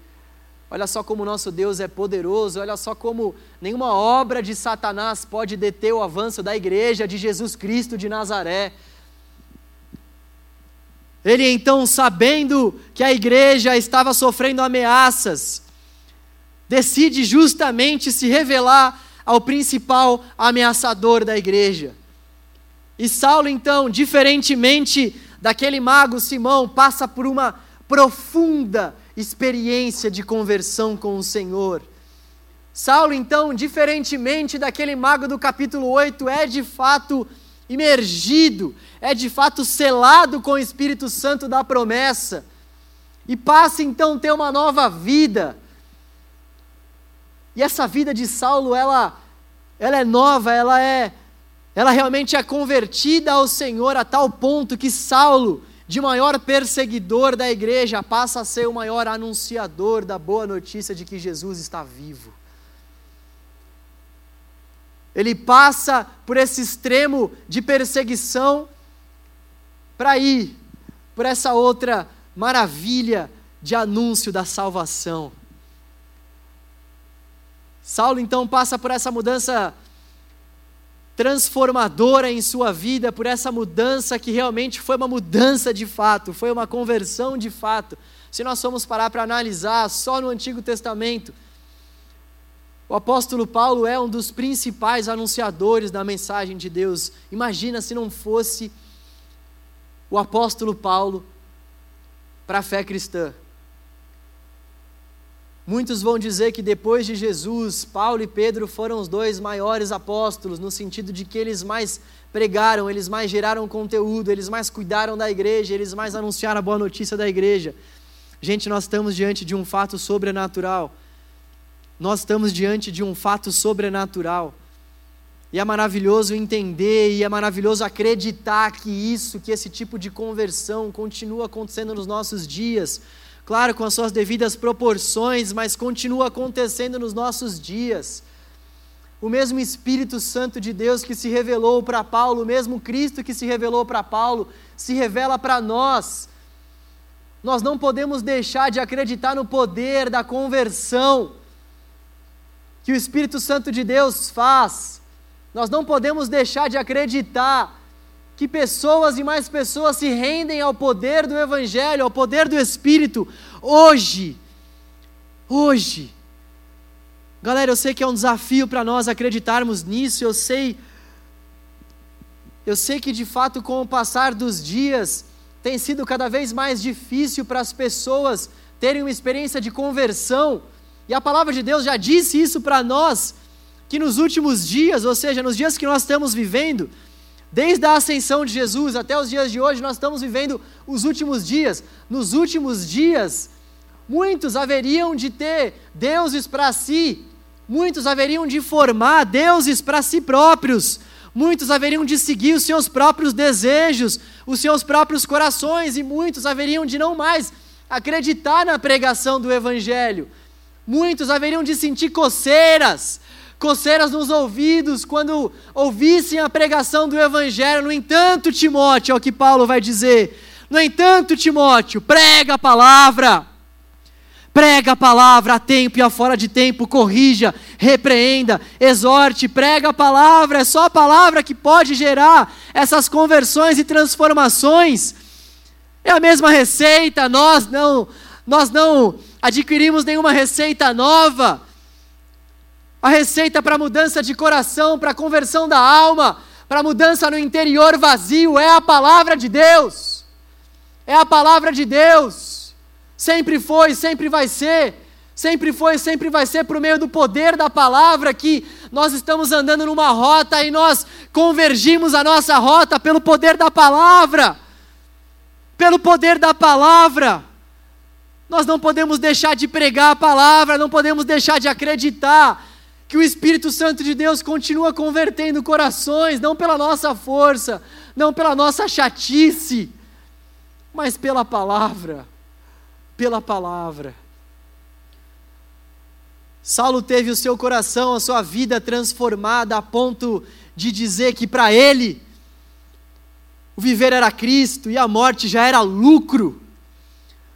Olha só como nosso Deus é poderoso, olha só como nenhuma obra de Satanás pode deter o avanço da igreja de Jesus Cristo de Nazaré. Ele então, sabendo que a igreja estava sofrendo ameaças, decide justamente se revelar ao principal ameaçador da igreja. E Saulo, então, diferentemente daquele mago Simão, passa por uma profunda experiência de conversão com o Senhor. Saulo, então, diferentemente daquele mago do capítulo 8, é de fato imergido, é de fato selado com o Espírito Santo da promessa, e passa então a ter uma nova vida. E essa vida de Saulo, ela, ela é nova, ela é ela realmente é convertida ao Senhor a tal ponto que Saulo, de maior perseguidor da igreja, passa a ser o maior anunciador da boa notícia de que Jesus está vivo. Ele passa por esse extremo de perseguição para ir por essa outra maravilha de anúncio da salvação. Saulo então passa por essa mudança transformadora em sua vida, por essa mudança que realmente foi uma mudança de fato, foi uma conversão de fato. Se nós formos parar para analisar só no Antigo Testamento, o apóstolo Paulo é um dos principais anunciadores da mensagem de Deus. Imagina se não fosse o apóstolo Paulo para a fé cristã. Muitos vão dizer que depois de Jesus, Paulo e Pedro foram os dois maiores apóstolos, no sentido de que eles mais pregaram, eles mais geraram conteúdo, eles mais cuidaram da igreja, eles mais anunciaram a boa notícia da igreja. Gente, nós estamos diante de um fato sobrenatural. Nós estamos diante de um fato sobrenatural. E é maravilhoso entender e é maravilhoso acreditar que isso, que esse tipo de conversão continua acontecendo nos nossos dias claro, com as suas devidas proporções, mas continua acontecendo nos nossos dias. O mesmo Espírito Santo de Deus que se revelou para Paulo, o mesmo Cristo que se revelou para Paulo, se revela para nós. Nós não podemos deixar de acreditar no poder da conversão que o Espírito Santo de Deus faz. Nós não podemos deixar de acreditar que pessoas e mais pessoas se rendem ao poder do Evangelho, ao poder do Espírito, hoje. Hoje. Galera, eu sei que é um desafio para nós acreditarmos nisso, eu sei. Eu sei que de fato, com o passar dos dias, tem sido cada vez mais difícil para as pessoas terem uma experiência de conversão, e a palavra de Deus já disse isso para nós, que nos últimos dias, ou seja, nos dias que nós estamos vivendo, Desde a ascensão de Jesus até os dias de hoje, nós estamos vivendo os últimos dias. Nos últimos dias, muitos haveriam de ter deuses para si, muitos haveriam de formar deuses para si próprios, muitos haveriam de seguir os seus próprios desejos, os seus próprios corações, e muitos haveriam de não mais acreditar na pregação do Evangelho. Muitos haveriam de sentir coceiras, coceiras nos ouvidos quando ouvissem a pregação do Evangelho. No entanto, Timóteo, é o que Paulo vai dizer. No entanto, Timóteo, prega a palavra. Prega a palavra a tempo e a fora de tempo, corrija, repreenda, exorte, prega a palavra, é só a palavra que pode gerar essas conversões e transformações. É a mesma receita, nós não, nós não adquirimos nenhuma receita nova. A receita para mudança de coração, para conversão da alma, para mudança no interior vazio é a palavra de Deus. É a palavra de Deus. Sempre foi, sempre vai ser. Sempre foi, sempre vai ser por meio do poder da palavra que nós estamos andando numa rota e nós convergimos a nossa rota pelo poder da palavra. pelo poder da palavra. Nós não podemos deixar de pregar a palavra, não podemos deixar de acreditar que o Espírito Santo de Deus continua convertendo corações, não pela nossa força, não pela nossa chatice, mas pela palavra. Pela palavra. Saulo teve o seu coração, a sua vida transformada a ponto de dizer que para ele o viver era Cristo e a morte já era lucro.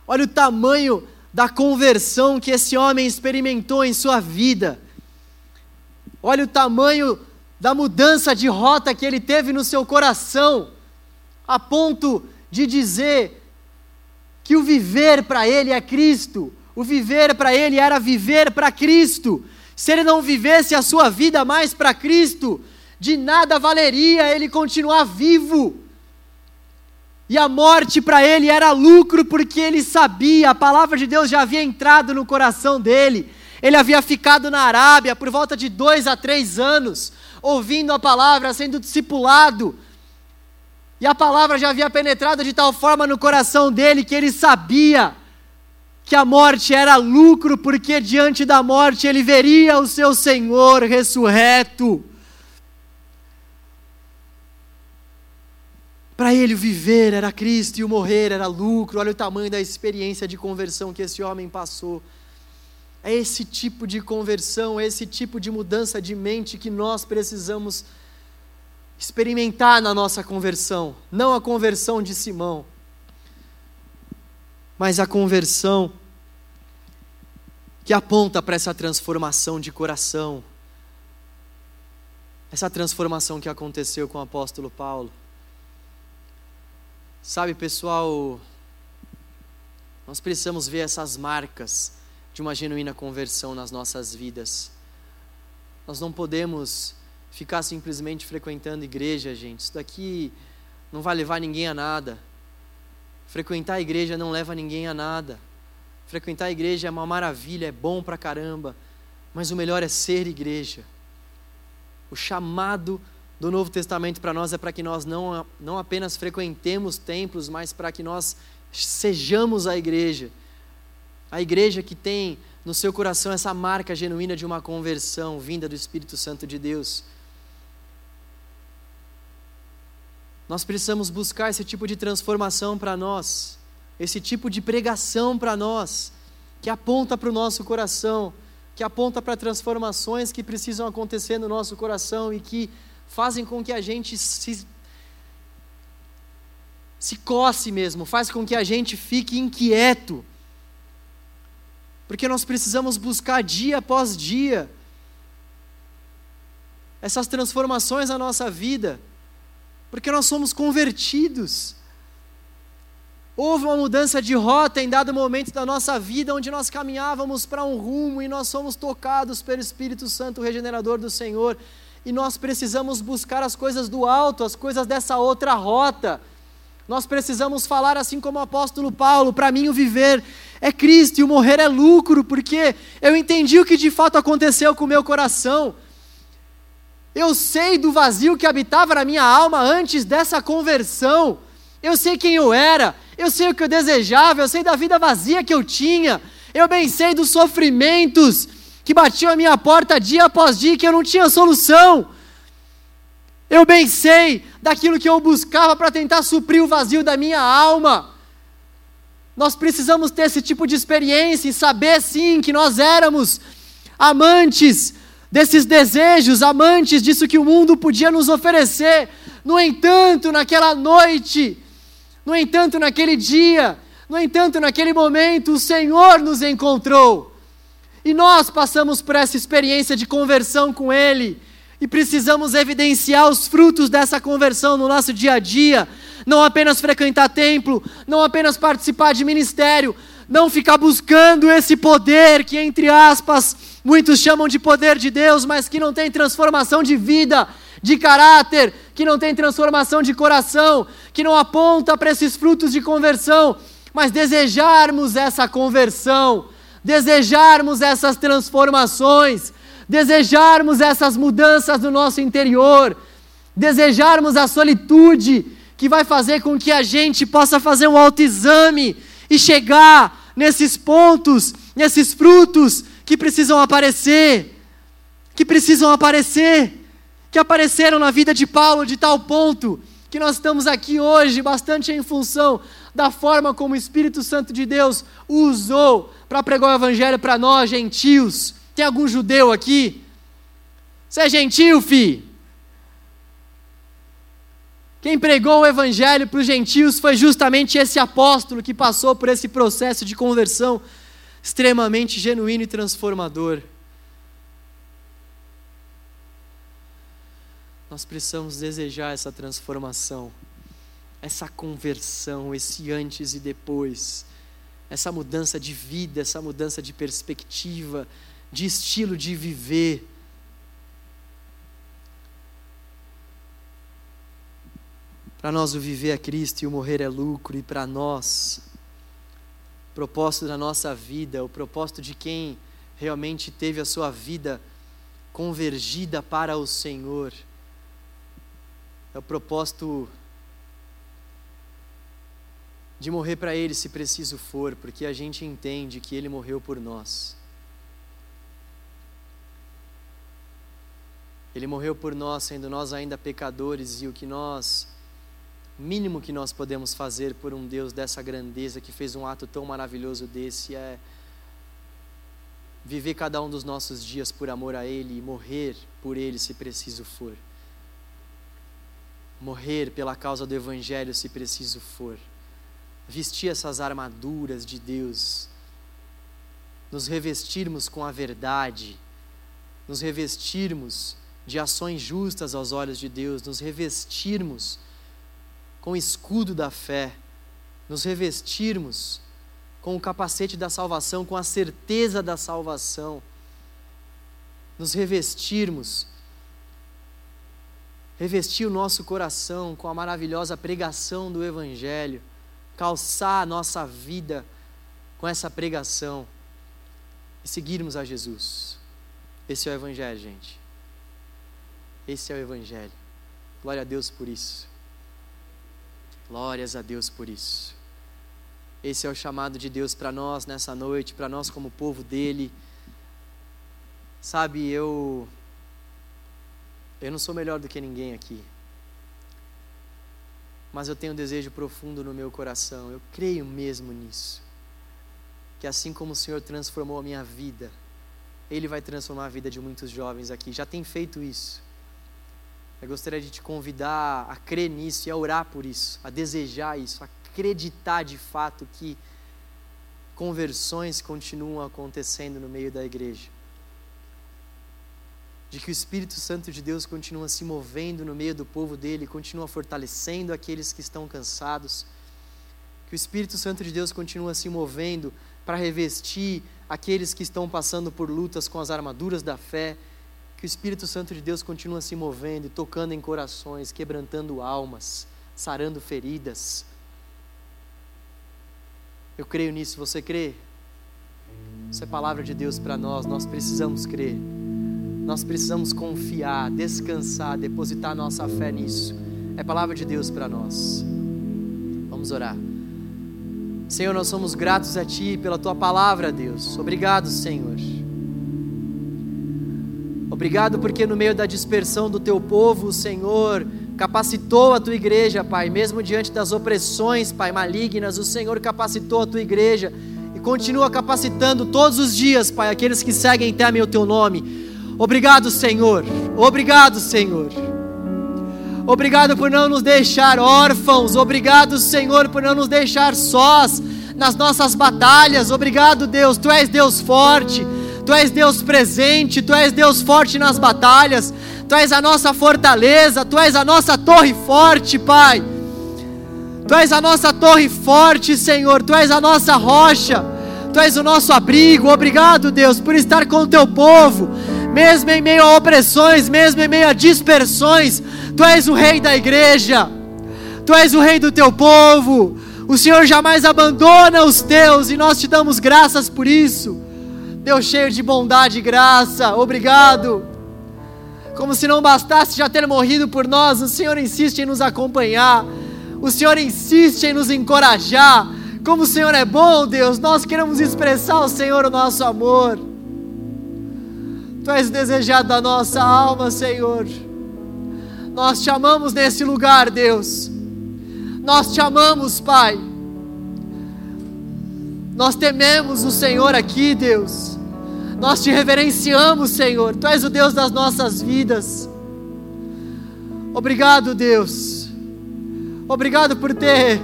Olha o tamanho da conversão que esse homem experimentou em sua vida. Olha o tamanho da mudança de rota que ele teve no seu coração, a ponto de dizer que o viver para ele é Cristo, o viver para ele era viver para Cristo. Se ele não vivesse a sua vida mais para Cristo, de nada valeria ele continuar vivo. E a morte para ele era lucro, porque ele sabia, a palavra de Deus já havia entrado no coração dele. Ele havia ficado na Arábia por volta de dois a três anos, ouvindo a palavra, sendo discipulado. E a palavra já havia penetrado de tal forma no coração dele que ele sabia que a morte era lucro, porque diante da morte ele veria o seu Senhor ressurreto. Para ele, o viver era Cristo e o morrer era lucro. Olha o tamanho da experiência de conversão que esse homem passou. É esse tipo de conversão, é esse tipo de mudança de mente que nós precisamos experimentar na nossa conversão. Não a conversão de Simão, mas a conversão que aponta para essa transformação de coração. Essa transformação que aconteceu com o apóstolo Paulo. Sabe, pessoal, nós precisamos ver essas marcas de uma genuína conversão nas nossas vidas. Nós não podemos ficar simplesmente frequentando igreja, gente. Isso daqui não vai levar ninguém a nada. Frequentar a igreja não leva ninguém a nada. Frequentar a igreja é uma maravilha, é bom pra caramba, mas o melhor é ser igreja. O chamado do Novo Testamento para nós é para que nós não, não apenas frequentemos templos, mas para que nós sejamos a igreja. A igreja que tem no seu coração essa marca genuína de uma conversão vinda do Espírito Santo de Deus. Nós precisamos buscar esse tipo de transformação para nós, esse tipo de pregação para nós, que aponta para o nosso coração, que aponta para transformações que precisam acontecer no nosso coração e que fazem com que a gente se, se coce mesmo, faz com que a gente fique inquieto. Porque nós precisamos buscar dia após dia essas transformações na nossa vida, porque nós somos convertidos. Houve uma mudança de rota em dado momento da nossa vida, onde nós caminhávamos para um rumo e nós somos tocados pelo Espírito Santo regenerador do Senhor e nós precisamos buscar as coisas do alto, as coisas dessa outra rota. Nós precisamos falar assim como o apóstolo Paulo: para mim o viver é Cristo e o morrer é lucro, porque eu entendi o que de fato aconteceu com o meu coração. Eu sei do vazio que habitava na minha alma antes dessa conversão. Eu sei quem eu era, eu sei o que eu desejava, eu sei da vida vazia que eu tinha, eu bem sei dos sofrimentos que batiam a minha porta dia após dia, que eu não tinha solução. Eu bem sei daquilo que eu buscava para tentar suprir o vazio da minha alma. Nós precisamos ter esse tipo de experiência e saber sim que nós éramos amantes desses desejos, amantes disso que o mundo podia nos oferecer. No entanto, naquela noite, no entanto, naquele dia, no entanto, naquele momento, o Senhor nos encontrou. E nós passamos por essa experiência de conversão com Ele e precisamos evidenciar os frutos dessa conversão no nosso dia a dia. Não apenas frequentar templo, não apenas participar de ministério, não ficar buscando esse poder que, entre aspas, muitos chamam de poder de Deus, mas que não tem transformação de vida, de caráter, que não tem transformação de coração, que não aponta para esses frutos de conversão, mas desejarmos essa conversão desejarmos essas transformações, desejarmos essas mudanças no nosso interior, desejarmos a solitude que vai fazer com que a gente possa fazer um autoexame e chegar nesses pontos, nesses frutos que precisam aparecer, que precisam aparecer, que apareceram na vida de Paulo de tal ponto que nós estamos aqui hoje bastante em função da forma como o Espírito Santo de Deus usou para pregar o Evangelho para nós, gentios. Tem algum judeu aqui? Você é gentil, fi? Quem pregou o Evangelho para os gentios foi justamente esse apóstolo que passou por esse processo de conversão extremamente genuíno e transformador. Nós precisamos desejar essa transformação, essa conversão, esse antes e depois, essa mudança de vida, essa mudança de perspectiva, de estilo de viver. Para nós o viver é Cristo e o morrer é lucro, e para nós, o propósito da nossa vida, o propósito de quem realmente teve a sua vida convergida para o Senhor, é o propósito de morrer para Ele se preciso for, porque a gente entende que Ele morreu por nós. Ele morreu por nós, sendo nós ainda pecadores, e o que nós, mínimo que nós podemos fazer por um Deus dessa grandeza, que fez um ato tão maravilhoso desse, é viver cada um dos nossos dias por amor a Ele e morrer por Ele se preciso for. Morrer pela causa do Evangelho se preciso for, vestir essas armaduras de Deus, nos revestirmos com a verdade, nos revestirmos de ações justas aos olhos de Deus, nos revestirmos com o escudo da fé, nos revestirmos com o capacete da salvação, com a certeza da salvação, nos revestirmos revestir o nosso coração com a maravilhosa pregação do Evangelho, calçar a nossa vida com essa pregação e seguirmos a Jesus. Esse é o Evangelho, gente. Esse é o Evangelho. Glória a Deus por isso. Glórias a Deus por isso. Esse é o chamado de Deus para nós nessa noite, para nós como povo dele. Sabe, eu eu não sou melhor do que ninguém aqui. Mas eu tenho um desejo profundo no meu coração. Eu creio mesmo nisso. Que assim como o Senhor transformou a minha vida, Ele vai transformar a vida de muitos jovens aqui. Já tem feito isso. Eu gostaria de te convidar a crer nisso e a orar por isso, a desejar isso, a acreditar de fato que conversões continuam acontecendo no meio da igreja. De que o Espírito Santo de Deus continua se movendo no meio do povo dele, continua fortalecendo aqueles que estão cansados, que o Espírito Santo de Deus continua se movendo para revestir aqueles que estão passando por lutas com as armaduras da fé, que o Espírito Santo de Deus continua se movendo e tocando em corações, quebrantando almas, sarando feridas. Eu creio nisso, você crê? Isso é palavra de Deus para nós, nós precisamos crer. Nós precisamos confiar, descansar, depositar nossa fé nisso. É palavra de Deus para nós. Vamos orar. Senhor, nós somos gratos a Ti pela Tua palavra, Deus. Obrigado, Senhor. Obrigado porque no meio da dispersão do Teu povo, o Senhor capacitou a Tua igreja, Pai. Mesmo diante das opressões, Pai, malignas, o Senhor capacitou a Tua igreja e continua capacitando todos os dias, Pai, aqueles que seguem e temem o Teu nome. Obrigado, Senhor. Obrigado, Senhor. Obrigado por não nos deixar órfãos. Obrigado, Senhor, por não nos deixar sós nas nossas batalhas. Obrigado, Deus. Tu és Deus forte. Tu és Deus presente. Tu és Deus forte nas batalhas. Tu és a nossa fortaleza. Tu és a nossa torre forte, Pai. Tu és a nossa torre forte, Senhor. Tu és a nossa rocha. Tu és o nosso abrigo. Obrigado, Deus, por estar com o teu povo mesmo em meio a opressões, mesmo em meio a dispersões, Tu és o rei da igreja, Tu és o rei do teu povo. O Senhor jamais abandona os teus e nós te damos graças por isso. Deus cheio de bondade e graça, obrigado. Como se não bastasse já ter morrido por nós, o Senhor insiste em nos acompanhar. O Senhor insiste em nos encorajar. Como o Senhor é bom, Deus, nós queremos expressar ao Senhor o nosso amor. Tu és desejado da nossa alma, Senhor. Nós te amamos nesse lugar, Deus. Nós te amamos, Pai. Nós tememos o Senhor aqui, Deus. Nós te reverenciamos, Senhor. Tu és o Deus das nossas vidas. Obrigado, Deus. Obrigado por ter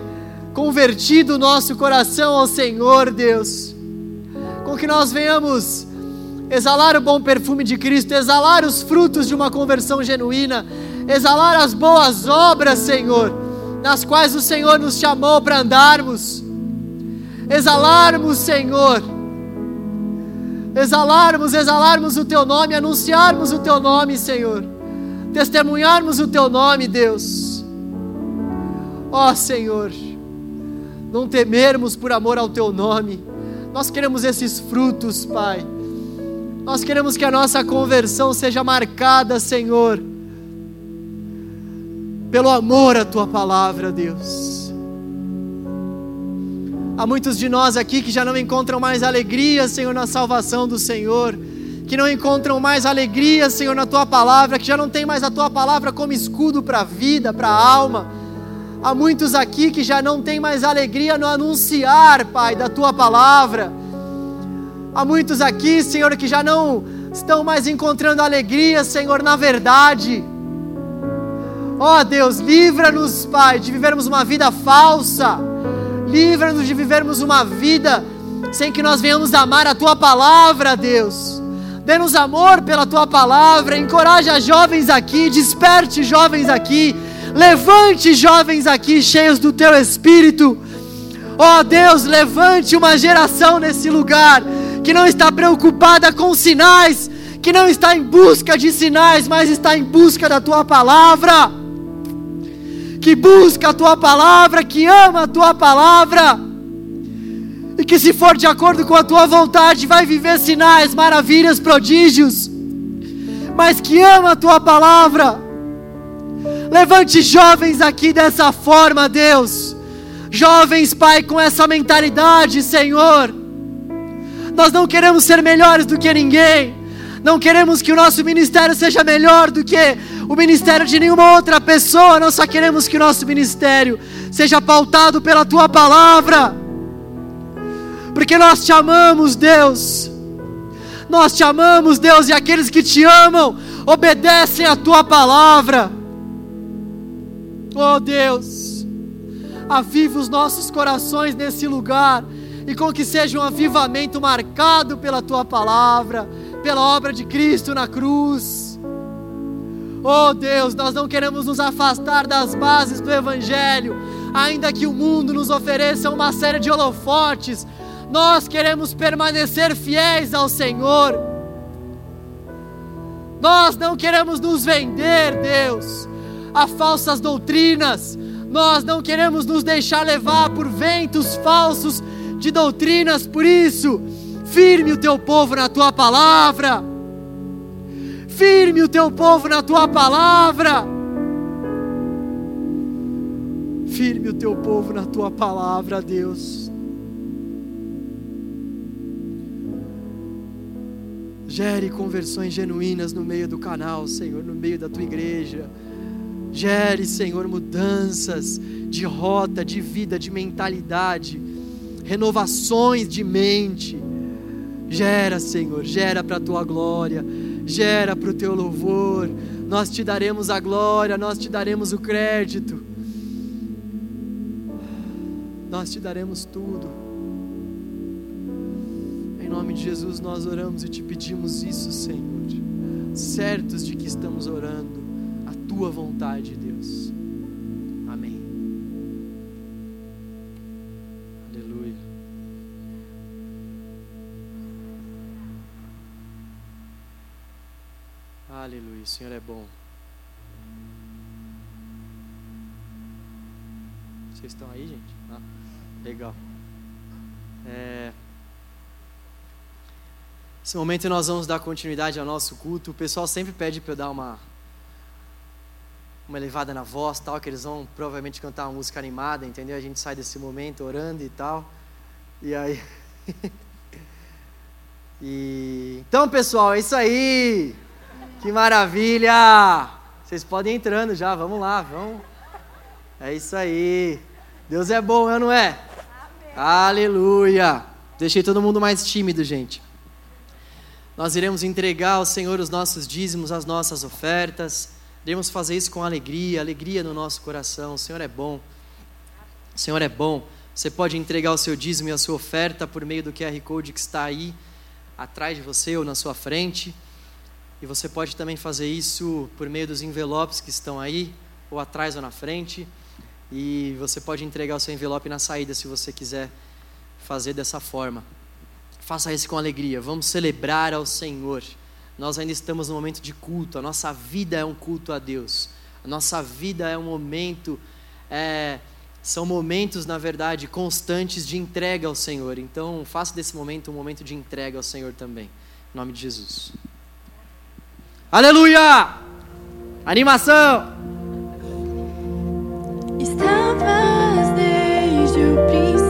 convertido o nosso coração ao Senhor, Deus. Com que nós venhamos exalar o bom perfume de Cristo, exalar os frutos de uma conversão genuína, exalar as boas obras, Senhor, nas quais o Senhor nos chamou para andarmos. Exalarmos, Senhor. Exalarmos, exalarmos o teu nome, anunciarmos o teu nome, Senhor. Testemunharmos o teu nome, Deus. Ó oh, Senhor, não temermos por amor ao teu nome. Nós queremos esses frutos, Pai. Nós queremos que a nossa conversão seja marcada, Senhor, pelo amor à tua palavra, Deus. Há muitos de nós aqui que já não encontram mais alegria, Senhor, na salvação do Senhor, que não encontram mais alegria, Senhor, na tua palavra, que já não tem mais a tua palavra como escudo para a vida, para a alma. Há muitos aqui que já não têm mais alegria no anunciar, Pai, da tua palavra Há muitos aqui, Senhor, que já não estão mais encontrando alegria, Senhor, na verdade. Ó oh, Deus, livra-nos, Pai, de vivermos uma vida falsa. Livra-nos de vivermos uma vida sem que nós venhamos amar a tua palavra, Deus. Dê-nos amor pela tua palavra. Encoraja jovens aqui, desperte jovens aqui. Levante jovens aqui cheios do teu espírito. Ó oh, Deus, levante uma geração nesse lugar que não está preocupada com sinais, que não está em busca de sinais, mas está em busca da tua palavra, que busca a tua palavra, que ama a tua palavra, e que se for de acordo com a tua vontade, vai viver sinais, maravilhas, prodígios, mas que ama a tua palavra. Levante jovens aqui dessa forma, Deus. Jovens, Pai, com essa mentalidade, Senhor nós não queremos ser melhores do que ninguém. Não queremos que o nosso ministério seja melhor do que o ministério de nenhuma outra pessoa. Nós só queremos que o nosso ministério seja pautado pela tua palavra. Porque nós te amamos, Deus. Nós te amamos, Deus, e aqueles que te amam obedecem a tua palavra. Oh Deus, aviva os nossos corações nesse lugar e com que seja um avivamento marcado pela tua palavra, pela obra de Cristo na cruz. Oh Deus, nós não queremos nos afastar das bases do Evangelho, ainda que o mundo nos ofereça uma série de holofotes, nós queremos permanecer fiéis ao Senhor. Nós não queremos nos vender, Deus, a falsas doutrinas, nós não queremos nos deixar levar por ventos falsos de doutrinas, por isso, firme o teu povo na tua palavra. Firme o teu povo na tua palavra. Firme o teu povo na tua palavra, Deus. Gere conversões genuínas no meio do canal, Senhor, no meio da tua igreja. Gere, Senhor, mudanças de rota, de vida, de mentalidade renovações de mente. Gera, Senhor, gera para a tua glória, gera para o teu louvor. Nós te daremos a glória, nós te daremos o crédito, nós te daremos tudo. Em nome de Jesus nós oramos e te pedimos isso, Senhor, certos de que estamos orando a tua vontade, Deus. Aleluia, o Senhor é bom. Vocês estão aí, gente? Ah, legal. É... Nesse momento nós vamos dar continuidade ao nosso culto. O pessoal sempre pede para eu dar uma uma elevada na voz, tal, que eles vão provavelmente cantar uma música animada, entendeu? A gente sai desse momento orando e tal. E aí E então, pessoal, é isso aí. Que maravilha! Vocês podem ir entrando já, vamos lá, vamos. É isso aí. Deus é bom, é não é? Amém. Aleluia. Deixei todo mundo mais tímido, gente. Nós iremos entregar ao Senhor os nossos dízimos, as nossas ofertas. Iremos fazer isso com alegria, alegria no nosso coração. O Senhor é bom. O Senhor é bom. Você pode entregar o seu dízimo e a sua oferta por meio do QR Code que está aí atrás de você ou na sua frente. E você pode também fazer isso por meio dos envelopes que estão aí, ou atrás ou na frente. E você pode entregar o seu envelope na saída se você quiser fazer dessa forma. Faça isso com alegria. Vamos celebrar ao Senhor. Nós ainda estamos no momento de culto. A nossa vida é um culto a Deus. A nossa vida é um momento é, são momentos, na verdade, constantes de entrega ao Senhor. Então, faça desse momento um momento de entrega ao Senhor também. Em nome de Jesus. Aleluia! Animação! Estavas desde o princípio.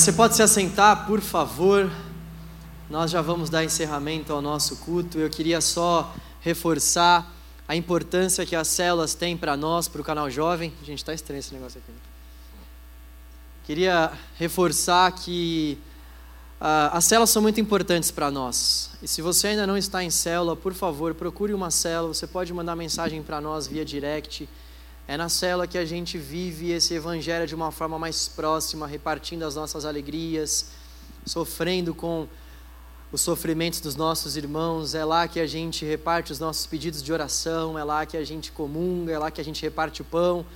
Você pode se assentar, por favor. Nós já vamos dar encerramento ao nosso culto. Eu queria só reforçar a importância que as células têm para nós, para o canal jovem. Gente, está estranho esse negócio aqui. Queria reforçar que uh, as células são muito importantes para nós. E se você ainda não está em célula, por favor, procure uma célula. Você pode mandar mensagem para nós via direct. É na célula que a gente vive esse evangelho de uma forma mais próxima, repartindo as nossas alegrias, sofrendo com os sofrimentos dos nossos irmãos. É lá que a gente reparte os nossos pedidos de oração, é lá que a gente comunga, é lá que a gente reparte o pão.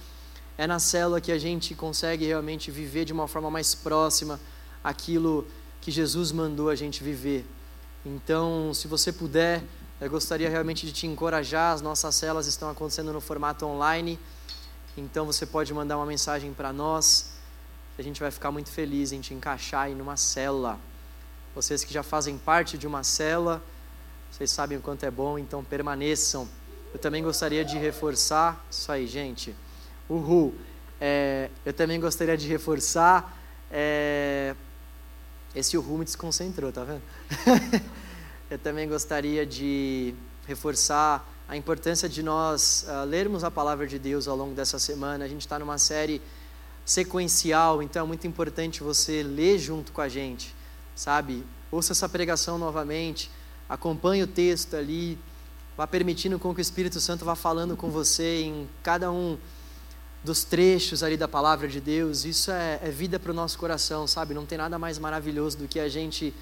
É na célula que a gente consegue realmente viver de uma forma mais próxima aquilo que Jesus mandou a gente viver. Então, se você puder, eu gostaria realmente de te encorajar. As nossas células estão acontecendo no formato online. Então você pode mandar uma mensagem para nós. A gente vai ficar muito feliz em te encaixar em uma célula. Vocês que já fazem parte de uma célula, vocês sabem o quanto é bom, então permaneçam. Eu também gostaria de reforçar isso aí, gente. Uhul. É, eu também gostaria de reforçar. É, esse uhul me desconcentrou, tá vendo? eu também gostaria de reforçar a importância de nós uh, lermos a palavra de Deus ao longo dessa semana. A gente está numa série sequencial, então é muito importante você ler junto com a gente, sabe? Ouça essa pregação novamente, acompanhe o texto ali, vá permitindo com que o Espírito Santo vá falando com você em cada um dos trechos ali da palavra de Deus. Isso é, é vida para o nosso coração, sabe? Não tem nada mais maravilhoso do que a gente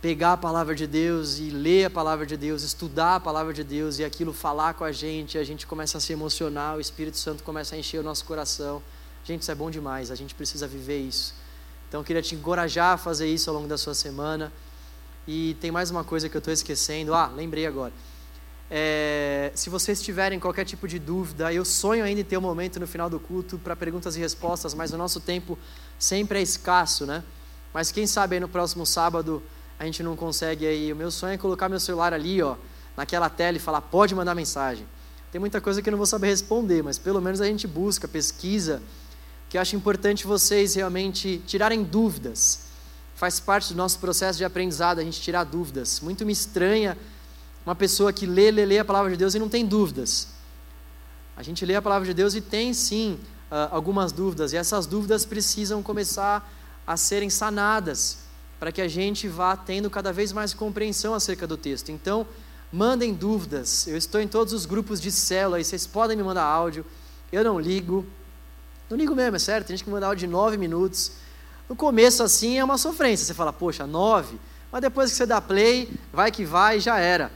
pegar a palavra de Deus e ler a palavra de Deus, estudar a palavra de Deus e aquilo falar com a gente, a gente começa a se emocionar, o Espírito Santo começa a encher o nosso coração. Gente, isso é bom demais, a gente precisa viver isso. Então eu queria te encorajar a fazer isso ao longo da sua semana. E tem mais uma coisa que eu estou esquecendo. Ah, lembrei agora. É, se vocês tiverem qualquer tipo de dúvida, eu sonho ainda em ter um momento no final do culto para perguntas e respostas, mas o nosso tempo sempre é escasso, né? Mas quem sabe aí no próximo sábado a gente não consegue aí. O meu sonho é colocar meu celular ali, ó, naquela tela e falar, pode mandar mensagem. Tem muita coisa que eu não vou saber responder, mas pelo menos a gente busca, pesquisa, que eu acho importante vocês realmente tirarem dúvidas. Faz parte do nosso processo de aprendizado a gente tirar dúvidas. Muito me estranha uma pessoa que lê, lê, lê a palavra de Deus e não tem dúvidas. A gente lê a palavra de Deus e tem sim uh, algumas dúvidas, e essas dúvidas precisam começar a serem sanadas para que a gente vá tendo cada vez mais compreensão acerca do texto. Então, mandem dúvidas. Eu estou em todos os grupos de célula e vocês podem me mandar áudio. Eu não ligo. Não ligo mesmo, é certo? Tem gente que manda áudio de nove minutos. No começo, assim, é uma sofrência. Você fala, poxa, nove? Mas depois que você dá play, vai que vai, já era.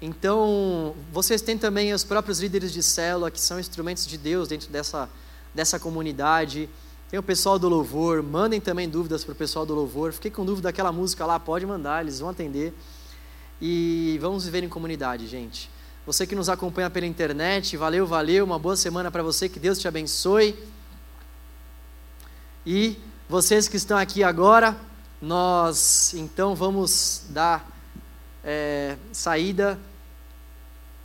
Então, vocês têm também os próprios líderes de célula, que são instrumentos de Deus dentro dessa, dessa comunidade. Tem o pessoal do louvor, mandem também dúvidas para o pessoal do louvor. Fiquei com dúvida daquela música lá, pode mandar, eles vão atender. E vamos viver em comunidade, gente. Você que nos acompanha pela internet, valeu, valeu, uma boa semana para você, que Deus te abençoe. E vocês que estão aqui agora, nós então vamos dar é, saída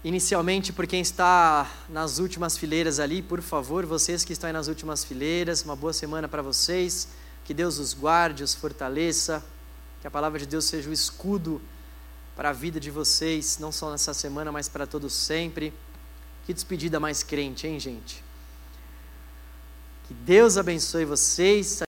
Inicialmente, por quem está nas últimas fileiras ali, por favor, vocês que estão aí nas últimas fileiras, uma boa semana para vocês. Que Deus os guarde, os fortaleça. Que a palavra de Deus seja o escudo para a vida de vocês, não só nessa semana, mas para todos sempre. Que despedida mais crente, hein, gente? Que Deus abençoe vocês.